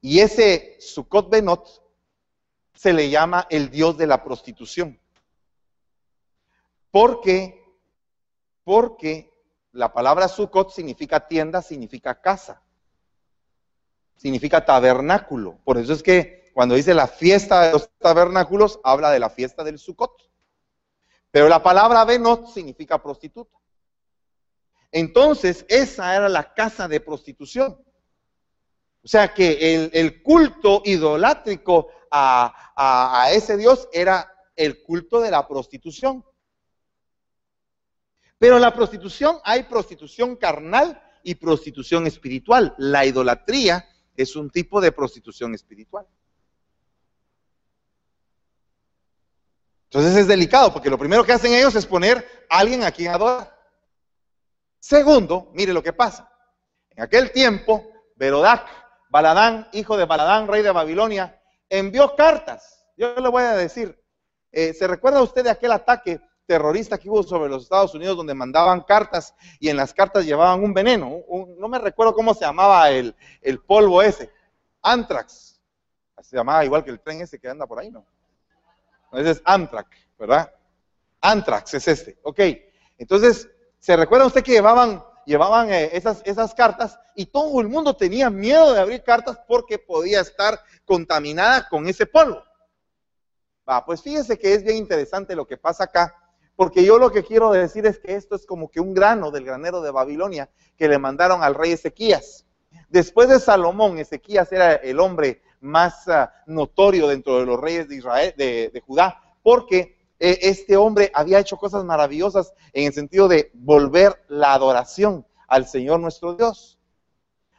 Y ese Sukkot Benot se le llama el dios de la prostitución. Porque, porque la palabra Sukkot significa tienda, significa casa, significa tabernáculo. Por eso es que cuando dice la fiesta de los tabernáculos, habla de la fiesta del Sukkot. Pero la palabra Benot significa prostituta. Entonces, esa era la casa de prostitución. O sea que el, culto idolátrico a, a ese Dios era el culto de la prostitución. Pero la prostitución hay prostitución carnal y prostitución espiritual. La idolatría es un tipo de prostitución espiritual. Entonces es delicado porque lo primero que hacen ellos es poner a alguien a quien adorar. Segundo, mire lo que pasa. En aquel tiempo, Berodac, Baladán, hijo de Baladán, rey de Babilonia, envió cartas. Yo le voy a decir, eh, ¿se recuerda usted de aquel ataque terrorista que hubo sobre los Estados Unidos donde mandaban cartas y en las cartas llevaban un veneno. no me recuerdo cómo se llamaba el, polvo ese. Antrax. Se llamaba igual que el tren ese que anda por ahí, ¿no? Ese es Amtrak, ¿verdad? Antrax es este. Ok. Entonces, ¿se recuerda usted que llevaban, llevaban eh, esas, esas cartas y todo el mundo tenía miedo de abrir cartas porque podía estar contaminada con ese polvo? Va, pues fíjese que es bien interesante lo que pasa acá porque yo lo que quiero decir es que esto es como que un grano del granero de Babilonia que le mandaron al rey Ezequías. Después de Salomón, Ezequías era el hombre más ah, notorio dentro de los reyes de Israel, de, Judá, porque eh, este hombre había hecho cosas maravillosas en el sentido de volver la adoración al Señor nuestro Dios.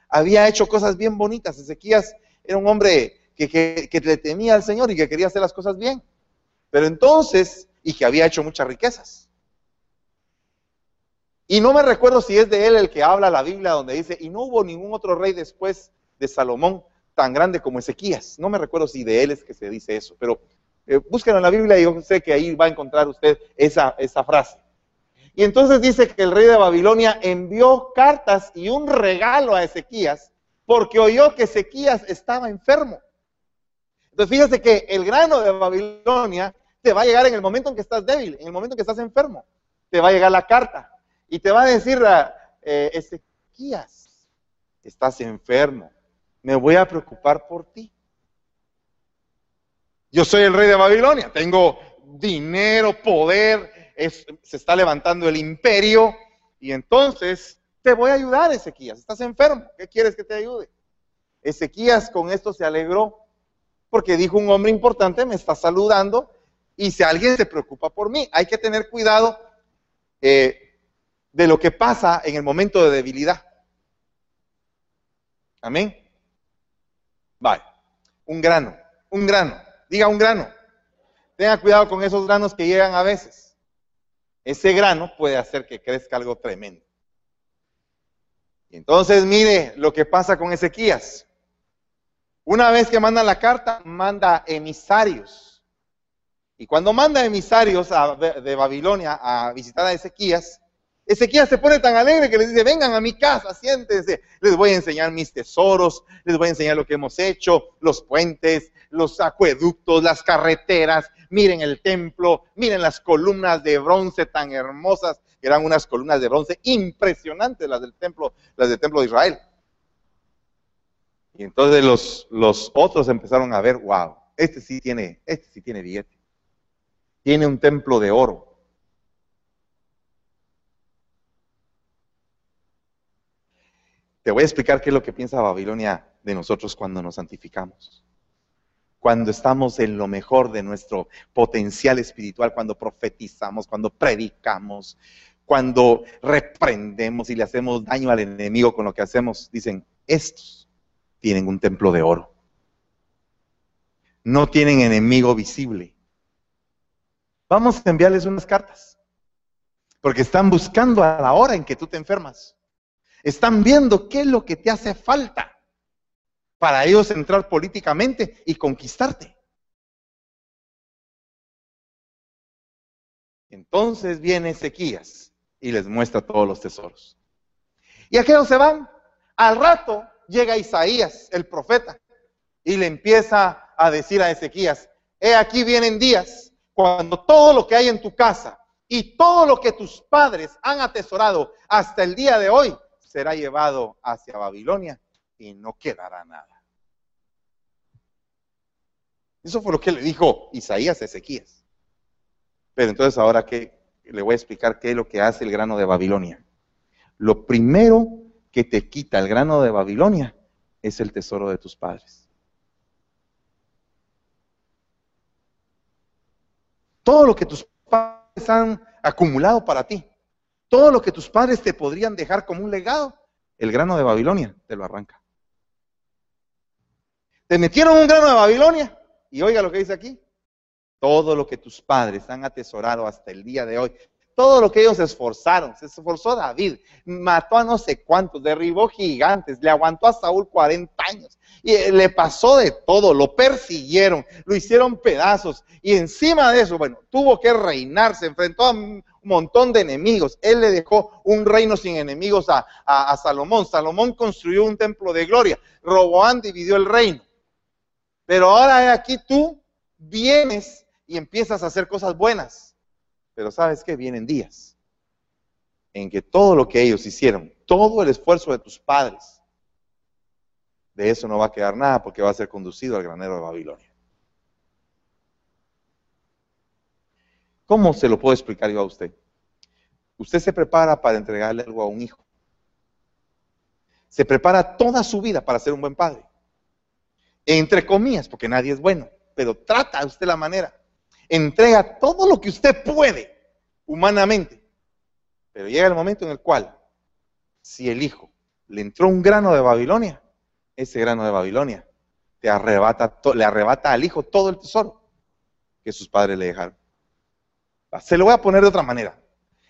Había hecho cosas bien bonitas. Ezequías era un hombre que, que le temía al Señor y que quería hacer las cosas bien. Pero entonces y que había hecho muchas riquezas. Y no me recuerdo si es de él el que habla la Biblia donde dice, y no hubo ningún otro rey después de Salomón tan grande como Ezequías. No me recuerdo si de él es que se dice eso, pero eh, búsquenlo en la Biblia y yo sé que ahí va a encontrar usted esa, esa frase. Y entonces dice que el rey de Babilonia envió cartas y un regalo a Ezequías porque oyó que Ezequías estaba enfermo. Entonces fíjese que el grano de Babilonia te va a llegar en el momento en que estás débil, en el momento en que estás enfermo. Te va a llegar la carta y te va a decir, eh, Ezequías, estás enfermo, me voy a preocupar por ti. Yo soy el rey de Babilonia, tengo dinero, poder, se está levantando el imperio y entonces te voy a ayudar, Ezequías. Estás enfermo, ¿qué quieres que te ayude? Ezequías con esto se alegró porque dijo un hombre importante, me está saludando y si alguien se preocupa por mí, hay que tener cuidado eh, de lo que pasa en el momento de debilidad. Amén. Vale. Un grano, un grano. Diga un grano. Tenga cuidado con esos granos que llegan a veces. Ese grano puede hacer que crezca algo tremendo. Y entonces mire lo que pasa con Ezequías. Una vez que manda la carta, manda emisarios y cuando manda emisarios de Babilonia a visitar a Ezequías, Ezequías se pone tan alegre que les dice, vengan a mi casa, siéntense, les voy a enseñar mis tesoros, les voy a enseñar lo que hemos hecho, los puentes, los acueductos, las carreteras, miren el templo, miren las columnas de bronce tan hermosas, eran unas columnas de bronce impresionantes las del templo, las del templo de Israel. Y entonces los, los otros empezaron a ver, wow, este sí tiene, este sí tiene billete tiene un templo de oro. Te voy a explicar qué es lo que piensa Babilonia de nosotros cuando nos santificamos. Cuando estamos en lo mejor de nuestro potencial espiritual, cuando profetizamos, cuando predicamos, cuando reprendemos y le hacemos daño al enemigo con lo que hacemos, dicen, estos tienen un templo de oro. No tienen enemigo visible. Vamos a enviarles unas cartas. Porque están buscando a la hora en que tú te enfermas. Están viendo qué es lo que te hace falta para ellos entrar políticamente y conquistarte. Entonces viene Ezequías y les muestra todos los tesoros. Y aquellos se van. Al rato llega Isaías, el profeta, y le empieza a decir a Ezequías, he aquí vienen días cuando todo lo que hay en tu casa y todo lo que tus padres han atesorado hasta el día de hoy será llevado hacia Babilonia y no quedará nada. Eso fue lo que le dijo Isaías a Ezequías. Pero entonces ahora que le voy a explicar qué es lo que hace el grano de Babilonia. Lo primero que te quita el grano de Babilonia es el tesoro de tus padres. Todo lo que tus padres han acumulado para ti, todo lo que tus padres te podrían dejar como un legado, el grano de Babilonia te lo arranca. Te metieron un grano de Babilonia y oiga lo que dice aquí. Todo lo que tus padres han atesorado hasta el día de hoy, todo lo que ellos se esforzaron, se esforzó David, mató a no sé cuántos, derribó gigantes, le aguantó a Saúl 40 años y eh, le pasó de todo, lo persiguieron, lo hicieron pedazos y encima de eso, bueno, tuvo que reinar, se enfrentó a un montón de enemigos. Él le dejó un reino sin enemigos a, a Salomón. Salomón construyó un templo de gloria. Roboán dividió el reino. Pero ahora aquí tú vienes y empiezas a hacer cosas buenas. Pero sabes que vienen días en que todo lo que ellos hicieron, todo el esfuerzo de tus padres, de eso no va a quedar nada porque va a ser conducido al granero de Babilonia. ¿Cómo se lo puedo explicar yo a usted? Usted se prepara para entregarle algo a un hijo. Se prepara toda su vida para ser un buen padre entre comillas, porque nadie es bueno, pero trata usted la manera. Entrega todo lo que usted puede humanamente. Pero llega el momento en el cual, si el hijo le entró un grano de Babilonia, ese grano de Babilonia te arrebata, le arrebata al hijo todo el tesoro que sus padres le dejaron. Se lo voy a poner de otra manera.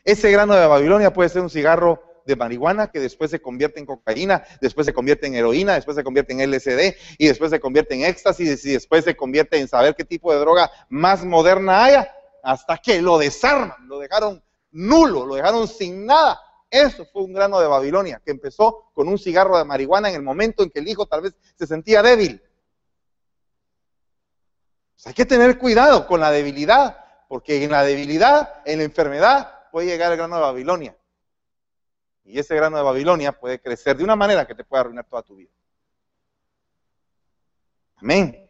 Ese grano de Babilonia puede ser un cigarro de marihuana que después se convierte en cocaína, después se convierte en heroína, después se convierte en LSD y después se convierte en éxtasis y después se convierte en saber qué tipo de droga más moderna haya, hasta que lo desarman, lo dejaron nulo, lo dejaron sin nada. Eso fue un grano de Babilonia que empezó con un cigarro de marihuana en el momento en que el hijo tal vez se sentía débil. hay que tener cuidado con la debilidad, porque en la debilidad, en la enfermedad, puede llegar el grano de Babilonia. Y ese grano de Babilonia puede crecer de una manera que te puede arruinar toda tu vida. Amén.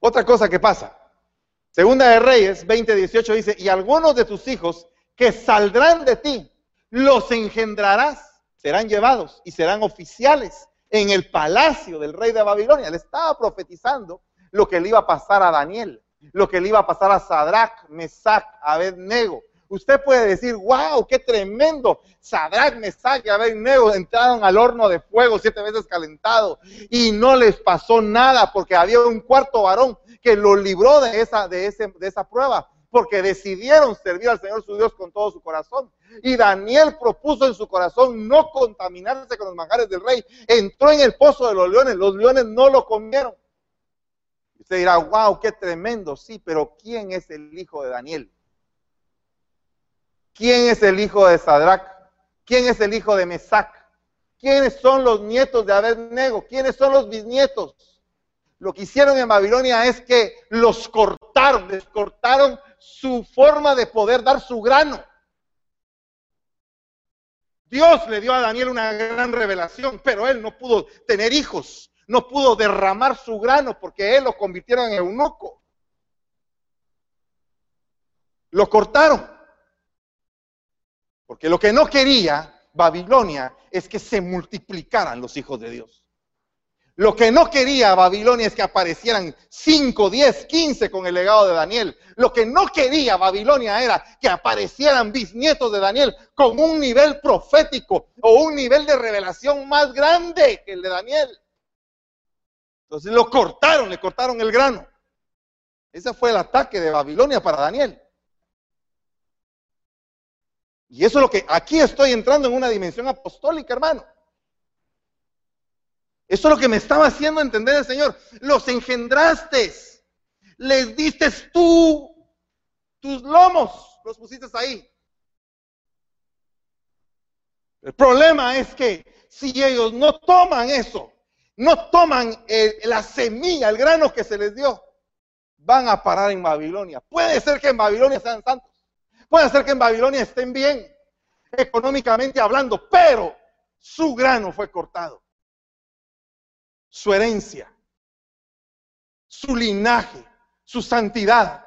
Otra cosa que pasa. Segunda de Reyes 20:18 dice, y algunos de tus hijos que saldrán de ti, los engendrarás, serán llevados y serán oficiales en el palacio del rey de Babilonia. Le estaba profetizando lo que le iba a pasar a Daniel, lo que le iba a pasar a Sadrach, Mesach, Abednego, Usted puede decir, wow, qué tremendo. Sadrach, Mesach y Abednego entraron al horno de fuego siete veces calentado y no les pasó nada porque había un cuarto varón que lo libró de esa, de, ese, de esa prueba porque decidieron servir al Señor su Dios con todo su corazón. Y Daniel propuso en su corazón no contaminarse con los manjares del rey. Entró en el pozo de los leones, los leones no lo comieron. Usted dirá, wow, qué tremendo, sí, pero ¿quién es el hijo de Daniel? ¿Quién es el hijo de Sadrach? ¿Quién es el hijo de Mesac? ¿Quiénes son los nietos de Abednego? ¿Quiénes son los bisnietos? Lo que hicieron en Babilonia es que los cortaron, les cortaron su forma de poder dar su grano. Dios le dio a Daniel una gran revelación, pero él no pudo tener hijos, no pudo derramar su grano porque él lo convirtieron en eunuco. Lo cortaron. Porque lo que no quería Babilonia es que se multiplicaran los hijos de Dios. Lo que no quería Babilonia es que aparecieran 5, 10, 15 con el legado de Daniel. Lo que no quería Babilonia era que aparecieran bisnietos de Daniel con un nivel profético o un nivel de revelación más grande que el de Daniel. Entonces lo cortaron, le cortaron el grano. Ese fue el ataque de Babilonia para Daniel. Y eso es lo que aquí estoy entrando en una dimensión apostólica, hermano. Eso es lo que me estaba haciendo entender el Señor. Los engendraste, les diste tú tus lomos, los pusiste ahí. El problema es que si ellos no toman eso, no toman la semilla, el grano que se les dio, van a parar en Babilonia. Puede ser que en Babilonia sean santos, puede ser que en Babilonia estén bien, económicamente hablando, pero su grano fue cortado su herencia, su linaje, su santidad,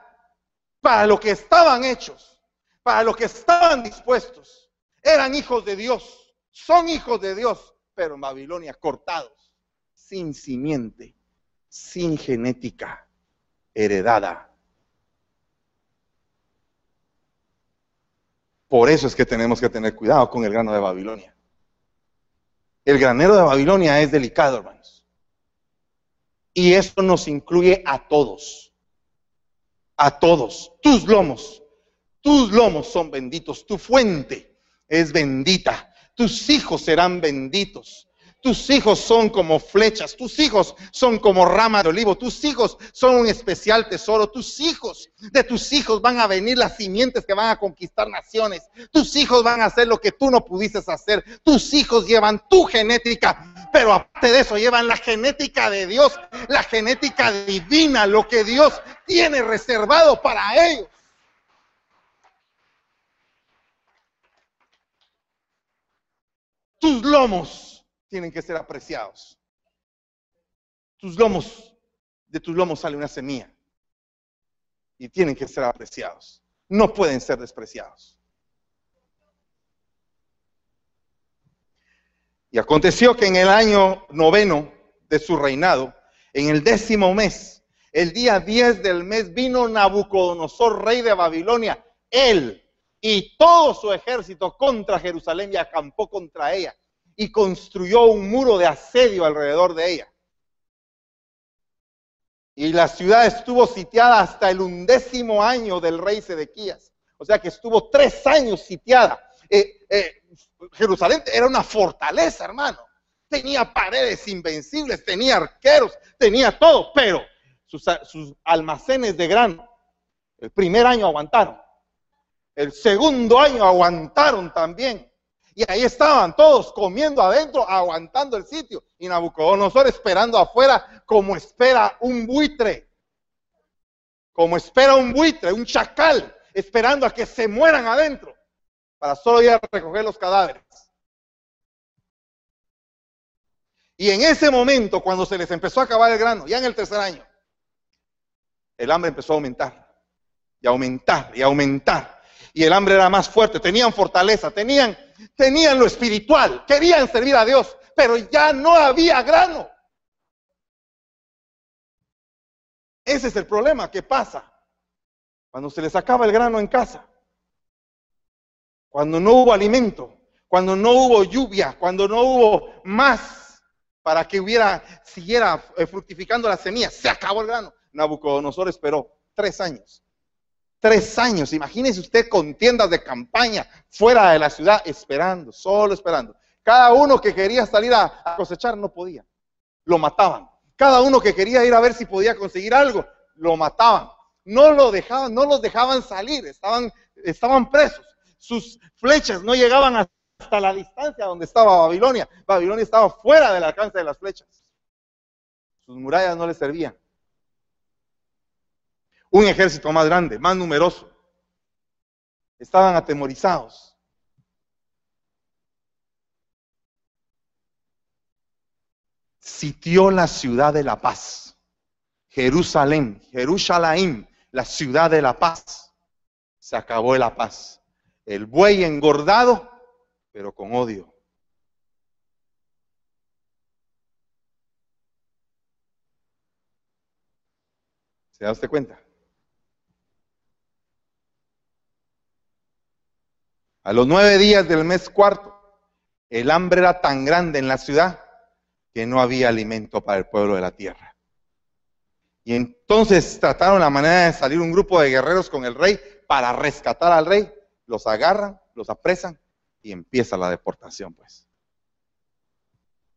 para lo que estaban hechos, para lo que estaban dispuestos. Eran hijos de Dios, son hijos de Dios, pero en Babilonia cortados, sin simiente, sin genética heredada. Por eso es que tenemos que tener cuidado con el grano de Babilonia. El granero de Babilonia es delicado, hermanos. Y esto nos incluye a todos. A todos. Tus lomos. Tus lomos son benditos. Tu fuente es bendita. Tus hijos serán benditos. Tus hijos son como flechas, tus hijos son como rama de olivo, tus hijos son un especial tesoro, tus hijos, de tus hijos van a venir las simientes que van a conquistar naciones, tus hijos van a hacer lo que tú no pudiste hacer, tus hijos llevan tu genética, pero aparte de eso llevan la genética de Dios, la genética divina, lo que Dios tiene reservado para ellos. Tus lomos tienen que ser apreciados. Tus lomos, de tus lomos sale una semilla y tienen que ser apreciados. No pueden ser despreciados. Y aconteció que en el año noveno de su reinado, en el décimo mes, el día 10 del mes, vino Nabucodonosor, rey de Babilonia, él y todo su ejército contra Jerusalén y acampó contra ella y construyó un muro de asedio alrededor de ella. Y la ciudad estuvo sitiada hasta el undécimo año del rey Sedequías. O sea que estuvo tres años sitiada. Eh, eh, Jerusalén era una fortaleza, hermano. Tenía paredes invencibles, tenía arqueros, tenía todo, pero sus, sus almacenes de grano, el primer año aguantaron. El segundo año aguantaron también. Y ahí estaban todos comiendo adentro, aguantando el sitio. Y Nabucodonosor esperando afuera como espera un buitre. Como espera un buitre, un chacal, esperando a que se mueran adentro. Para solo ir a recoger los cadáveres. Y en ese momento, cuando se les empezó a acabar el grano, ya en el tercer año, el hambre empezó a aumentar. Y aumentar, y aumentar. Y el hambre era más fuerte. Tenían fortaleza, tenían tenían lo espiritual, querían servir a Dios, pero ya no había grano. Ese es el problema que pasa cuando se les acaba el grano en casa, cuando no hubo alimento, cuando no hubo lluvia, cuando no hubo más para que hubiera, siguiera eh, fructificando la semilla, se acabó el grano. Nabucodonosor esperó tres años Tres años, imagínese usted con tiendas de campaña fuera de la ciudad, esperando, solo esperando. Cada uno que quería salir a, cosechar no podía, lo mataban. Cada uno que quería ir a ver si podía conseguir algo, lo mataban. No lo dejaban, no los dejaban salir, estaban, estaban presos. Sus flechas no llegaban hasta la distancia donde estaba Babilonia. Babilonia estaba fuera del alcance de las flechas. Sus murallas no les servían un ejército más grande, más numeroso. Estaban atemorizados. Sitió la ciudad de la paz. Jerusalén, Jerusalén, la ciudad de la paz. Se acabó la paz. El buey engordado, pero con odio. ¿Se da usted cuenta? A los nueve días del mes cuarto, el hambre era tan grande en la ciudad que no había alimento para el pueblo de la tierra. Y entonces trataron la manera de salir un grupo de guerreros con el rey para rescatar al rey. Los agarran, los apresan y empieza la deportación, pues.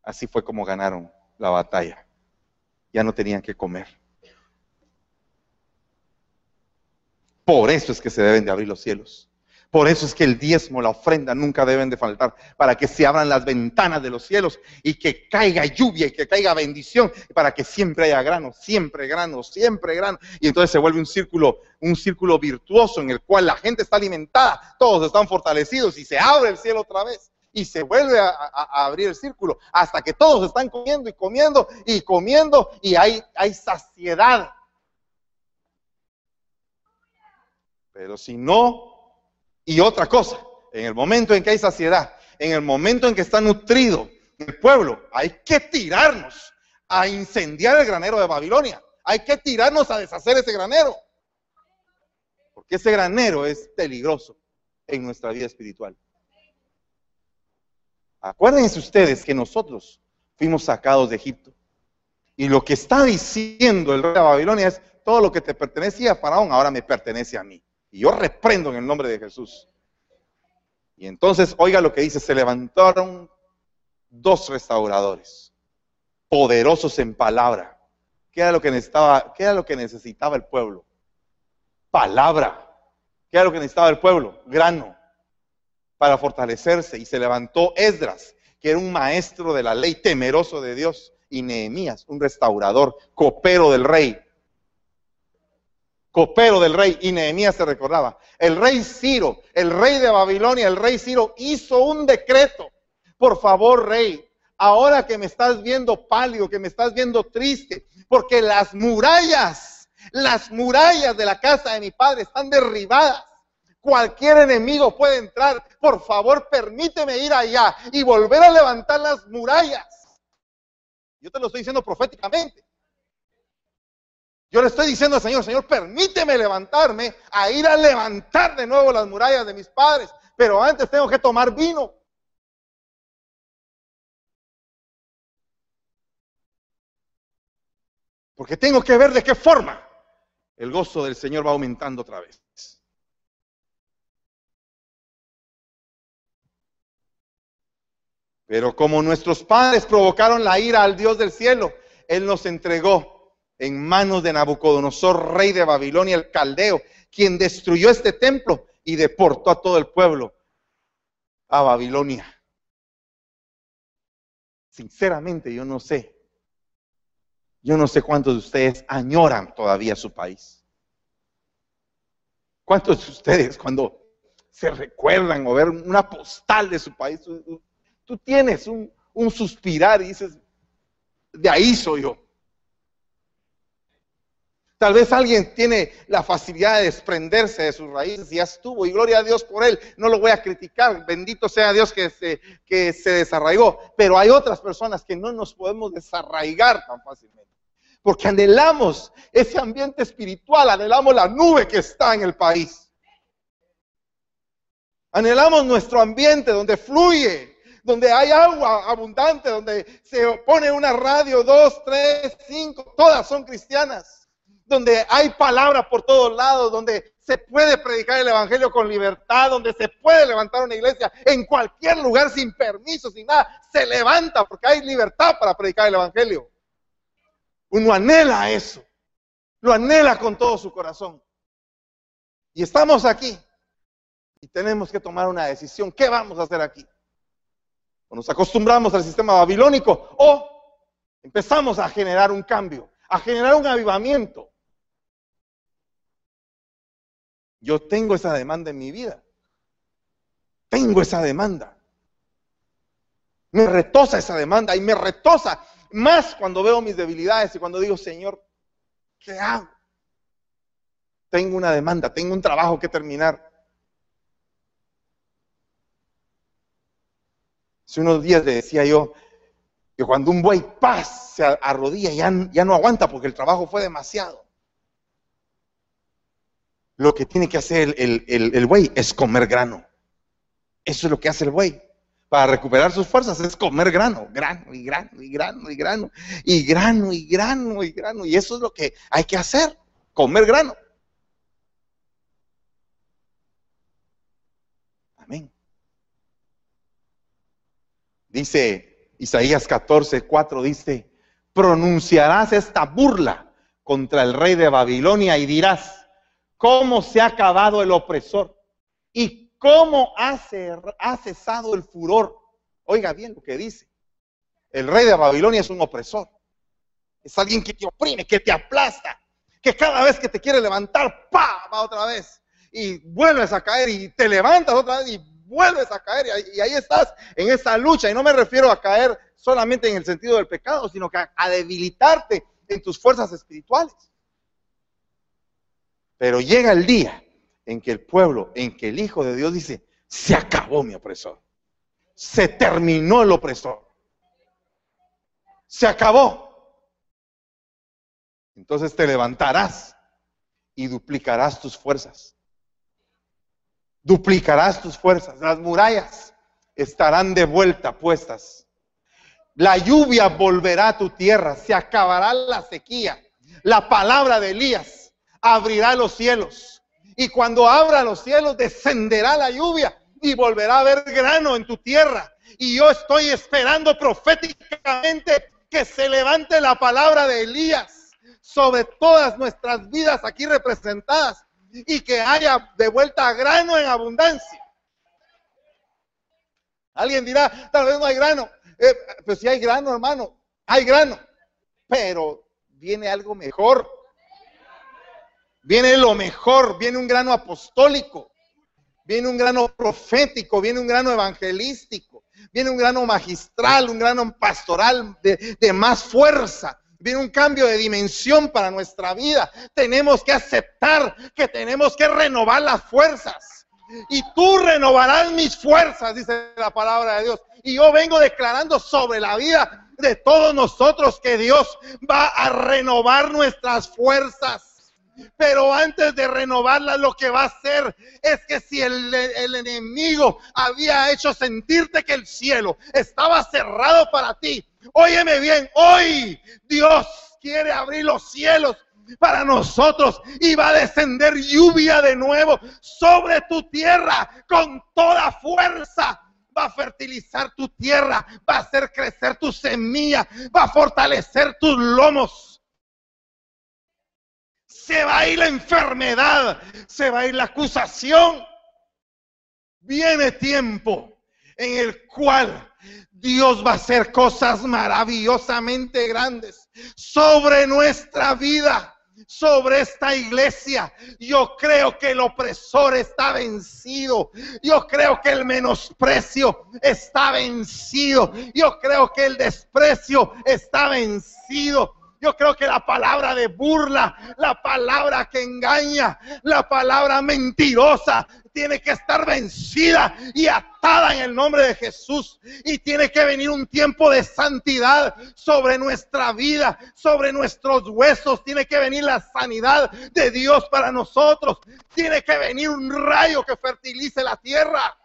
Así fue como ganaron la batalla. Ya no tenían que comer. Por eso es que se deben de abrir los cielos. Por eso es que el diezmo, la ofrenda nunca deben de faltar, para que se abran las ventanas de los cielos y que caiga lluvia y que caiga bendición, para que siempre haya grano, siempre grano, siempre grano. Y entonces se vuelve un círculo, un círculo virtuoso en el cual la gente está alimentada, todos están fortalecidos y se abre el cielo otra vez. Y se vuelve a, abrir el círculo hasta que todos están comiendo y comiendo y comiendo y hay, hay saciedad. Pero si no y otra cosa, en el momento en que hay saciedad, en el momento en que está nutrido el pueblo, hay que tirarnos a incendiar el granero de Babilonia. Hay que tirarnos a deshacer ese granero. Porque ese granero es peligroso en nuestra vida espiritual. Acuérdense ustedes que nosotros fuimos sacados de Egipto. Y lo que está diciendo el rey de Babilonia es, todo lo que te pertenecía a Faraón ahora me pertenece a mí. Y yo reprendo en el nombre de Jesús. Y entonces, oiga lo que dice, se levantaron dos restauradores, poderosos en palabra. ¿Qué era lo que necesitaba, qué era lo que necesitaba el pueblo? Palabra. ¿Qué era lo que necesitaba el pueblo? Grano para fortalecerse. Y se levantó Esdras, que era un maestro de la ley, temeroso de Dios, y Nehemías, un restaurador, copero del rey copero del rey, y Nehemías se recordaba. El rey Ciro, el rey de Babilonia, el rey Ciro hizo un decreto. Por favor, rey, ahora que me estás viendo pálido, que me estás viendo triste, porque las murallas, las murallas de la casa de mi padre están derribadas. Cualquier enemigo puede entrar. Por favor, permíteme ir allá y volver a levantar las murallas. Yo te lo estoy diciendo proféticamente. Yo le estoy diciendo al Señor, Señor, permíteme levantarme a ir a levantar de nuevo las murallas de mis padres, pero antes tengo que tomar vino. Porque tengo que ver de qué forma el gozo del Señor va aumentando otra vez. Pero como nuestros padres provocaron la ira al Dios del cielo, Él nos entregó en manos de Nabucodonosor, rey de Babilonia, el caldeo, quien destruyó este templo y deportó a todo el pueblo a Babilonia. Sinceramente, yo no sé. Yo no sé cuántos de ustedes añoran todavía su país. ¿Cuántos de ustedes cuando se recuerdan o ver una postal de su país, tú, tienes un, un suspirar y dices, de ahí soy yo. Tal vez alguien tiene la facilidad de desprenderse de sus raíces y ya estuvo, y gloria a Dios por él. No lo voy a criticar, bendito sea Dios que se, que se desarraigó. Pero hay otras personas que no nos podemos desarraigar tan fácilmente. Porque anhelamos ese ambiente espiritual, anhelamos la nube que está en el país. Anhelamos nuestro ambiente donde fluye, donde hay agua abundante, donde se pone una radio, dos, tres, cinco, todas son cristianas donde hay palabra por todos lados, donde se puede predicar el Evangelio con libertad, donde se puede levantar una iglesia en cualquier lugar sin permiso, sin nada, se levanta porque hay libertad para predicar el Evangelio. Uno anhela eso, lo anhela con todo su corazón. Y estamos aquí y tenemos que tomar una decisión. ¿Qué vamos a hacer aquí? O nos acostumbramos al sistema babilónico o empezamos a generar un cambio, a generar un avivamiento. Yo tengo esa demanda en mi vida. Tengo esa demanda. Me retosa esa demanda y me retosa más cuando veo mis debilidades y cuando digo, Señor, ¿qué hago? Tengo una demanda, tengo un trabajo que terminar. Hace unos días le decía yo que cuando un buey paz se arrodilla ya, ya no aguanta porque el trabajo fue demasiado. Lo que tiene que hacer el, el, el buey es comer grano. Eso es lo que hace el buey. Para recuperar sus fuerzas es comer grano, grano y grano y grano y grano y grano y grano y grano. Y eso es lo que hay que hacer, comer grano. Amén. Dice Isaías 14, 4, dice, pronunciarás esta burla contra el rey de Babilonia y dirás, ¿cómo se ha acabado el opresor? ¿Y cómo ha, cesado el furor? Oiga bien lo que dice. El rey de Babilonia es un opresor. Es alguien que te oprime, que te aplasta, que cada vez que te quiere levantar, ¡pa! va otra vez. Y vuelves a caer y te levantas otra vez y vuelves a caer. Y ahí estás en esa lucha. Y no me refiero a caer solamente en el sentido del pecado, sino que a, debilitarte en tus fuerzas espirituales. Pero llega el día en que el pueblo, en que el Hijo de Dios dice, se acabó mi opresor. Se terminó el opresor. Se acabó. Entonces te levantarás y duplicarás tus fuerzas. Duplicarás tus fuerzas. Las murallas estarán de vuelta puestas la lluvia volverá a tu tierra, se acabará la sequía. La palabra de Elías abrirá los cielos. Y cuando abra los cielos, descenderá la lluvia y volverá a haber grano en tu tierra. Y yo estoy esperando proféticamente que se levante la palabra de Elías sobre todas nuestras vidas aquí representadas y que haya de vuelta grano en abundancia. Alguien dirá, tal vez no hay grano. Eh, pues si hay grano, hermano, hay grano. Pero viene algo mejor. Viene lo mejor, viene un grano apostólico, viene un grano profético, viene un grano evangelístico, viene un grano magistral, un grano pastoral de, más fuerza, viene un cambio de dimensión para nuestra vida. Tenemos que aceptar que tenemos que renovar las fuerzas. Y tú renovarás mis fuerzas, dice la palabra de Dios. Y yo vengo declarando sobre la vida de todos nosotros que Dios va a renovar nuestras fuerzas. Pero antes de renovarlas, lo que va a hacer es que si el, el, enemigo había hecho sentirte que el cielo estaba cerrado para ti, óyeme bien, hoy Dios quiere abrir los cielos para nosotros y va a descender lluvia de nuevo sobre tu tierra con toda fuerza va a fertilizar tu tierra, va a hacer crecer tu semilla, va a fortalecer tus lomos. Se va a ir la enfermedad, se va a ir la acusación. Viene tiempo en el cual Dios va a hacer cosas maravillosamente grandes sobre nuestra vida sobre esta iglesia. Yo creo que el opresor está vencido. Yo creo que el menosprecio está vencido. Yo creo que el desprecio está vencido. Yo creo que la palabra de burla, la palabra que engaña, la palabra mentirosa, tiene que estar vencida y atada en el nombre de Jesús. Y tiene que venir un tiempo de santidad sobre nuestra vida, sobre nuestros huesos. Tiene que venir la sanidad de Dios para nosotros. Tiene que venir un rayo que fertilice la tierra.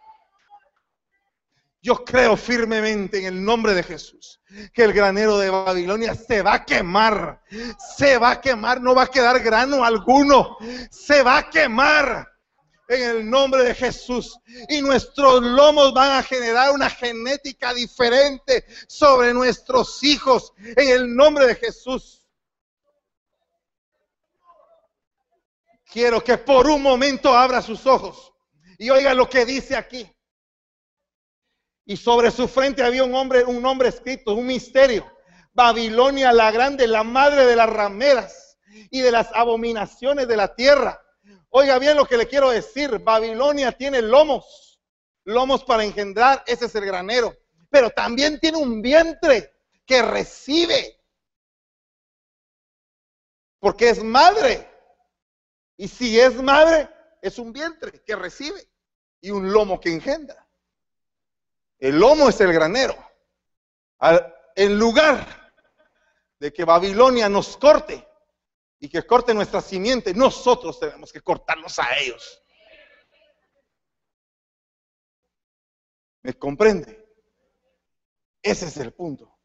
Yo creo firmemente en el nombre de Jesús que el granero de Babilonia se va a quemar, se va a quemar, no va a quedar grano alguno, se va a quemar en el nombre de Jesús. Y nuestros lomos van a generar una genética diferente sobre nuestros hijos en el nombre de Jesús. Quiero que por un momento abra sus ojos y oiga lo que dice aquí. Y sobre su frente había un hombre, un nombre escrito, un misterio. Babilonia la grande, la madre de las rameras y de las abominaciones de la tierra. Oiga bien lo que le quiero decir. Babilonia tiene lomos, lomos para engendrar, ese es el granero. Pero también tiene un vientre que recibe. Porque es madre. Y si es madre, es un vientre que recibe y un lomo que engendra. El lomo es el granero. en lugar de que Babilonia nos corte, y que corte nuestra simiente, nosotros tenemos que cortarlos a ellos. ¿Me comprende? Ese es el punto.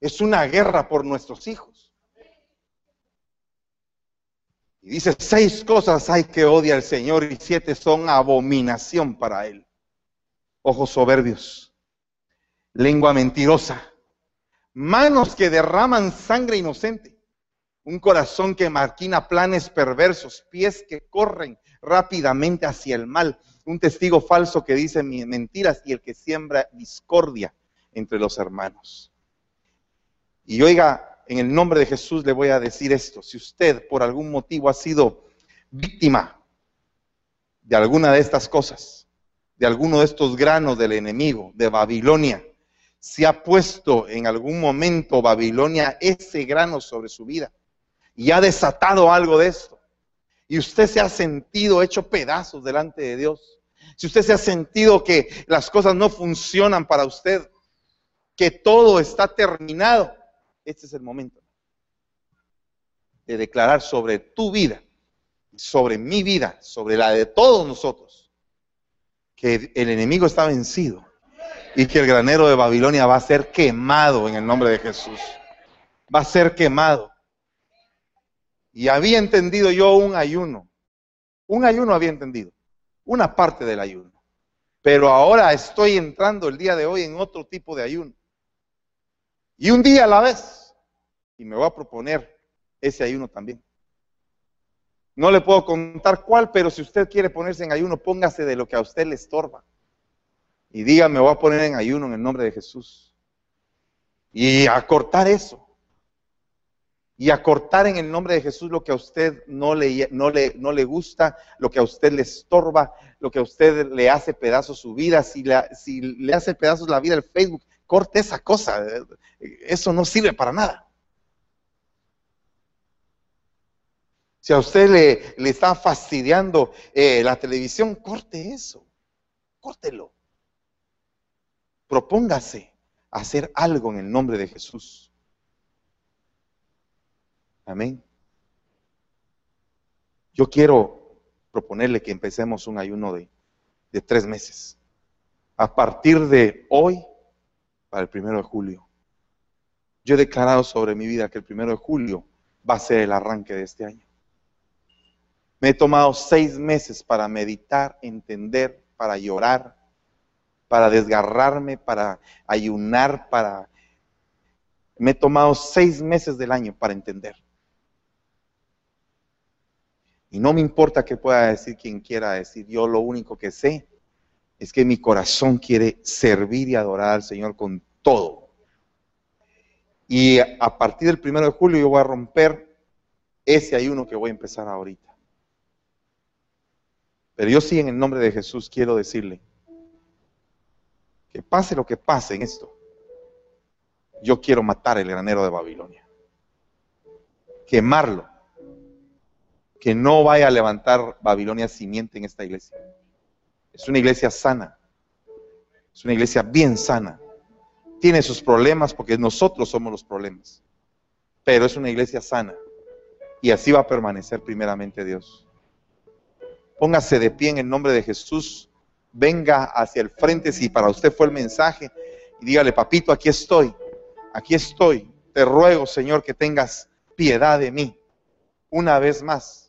Es una guerra por nuestros hijos. Y dice, seis cosas hay que odia al Señor y siete son abominación para Él. Ojos soberbios, lengua mentirosa, manos que derraman sangre inocente, un corazón que maquina planes perversos, pies que corren rápidamente hacia el mal, un testigo falso que dice mentiras y el que siembra discordia entre los hermanos. Y oiga, en el nombre de Jesús le voy a decir esto, si usted por algún motivo ha sido víctima de alguna de estas cosas, de alguno de estos granos del enemigo, de Babilonia, si ha puesto en algún momento Babilonia ese grano sobre su vida y ha desatado algo de esto, y usted se ha sentido hecho pedazos delante de Dios, si usted se ha sentido que las cosas no funcionan para usted, que todo está terminado, este es el momento de declarar sobre tu vida, sobre mi vida, sobre la de todos nosotros, que el enemigo está vencido y que el granero de Babilonia va a ser quemado en el nombre de Jesús. Va a ser quemado. Y había entendido yo un ayuno. Un ayuno había entendido. Una parte del ayuno. Pero ahora estoy entrando el día de hoy en otro tipo de ayuno. Y un día a la vez. Y me voy a proponer ese ayuno también. No le puedo contar cuál, pero si usted quiere ponerse en ayuno, póngase de lo que a usted le estorba. Y diga, me voy a poner en ayuno en el nombre de Jesús. Y a cortar eso. Y a cortar en el nombre de Jesús lo que a usted no le, no le, no le gusta, lo que a usted le estorba, lo que a usted le hace pedazos su vida. Si, si le hace pedazos la vida el Facebook, corte esa cosa. Eso no sirve para nada. Si a usted le, le está fastidiando eh, la televisión, corte eso. Córtelo. Propóngase hacer algo en el nombre de Jesús. Amén. Yo quiero proponerle que empecemos un ayuno de, de tres meses. A partir de hoy para el primero de julio. Yo he declarado sobre mi vida que el primero de julio va a ser el arranque de este año. Me he tomado seis meses para meditar, entender, para llorar, para desgarrarme, para ayunar, para... Me he tomado seis meses del año para entender. Y no me importa qué pueda decir quien quiera decir, yo lo único que sé es que mi corazón quiere servir y adorar al Señor con todo. Y a partir del primero de julio yo voy a romper ese ayuno que voy a empezar ahorita. Pero yo sí en el nombre de Jesús quiero decirle que pase lo que pase en esto, yo quiero matar el granero de Babilonia. Quemarlo. Que no vaya a levantar Babilonia simiente en esta iglesia. Es una iglesia sana. Es una iglesia bien sana. Tiene sus problemas porque nosotros somos los problemas. Pero es una iglesia sana. Y así va a permanecer primeramente Dios. Póngase de pie en el nombre de Jesús. Venga hacia el frente si para usted fue el mensaje. Y dígale, papito, aquí estoy. Aquí estoy. Te ruego, Señor, que tengas piedad de mí. Una vez más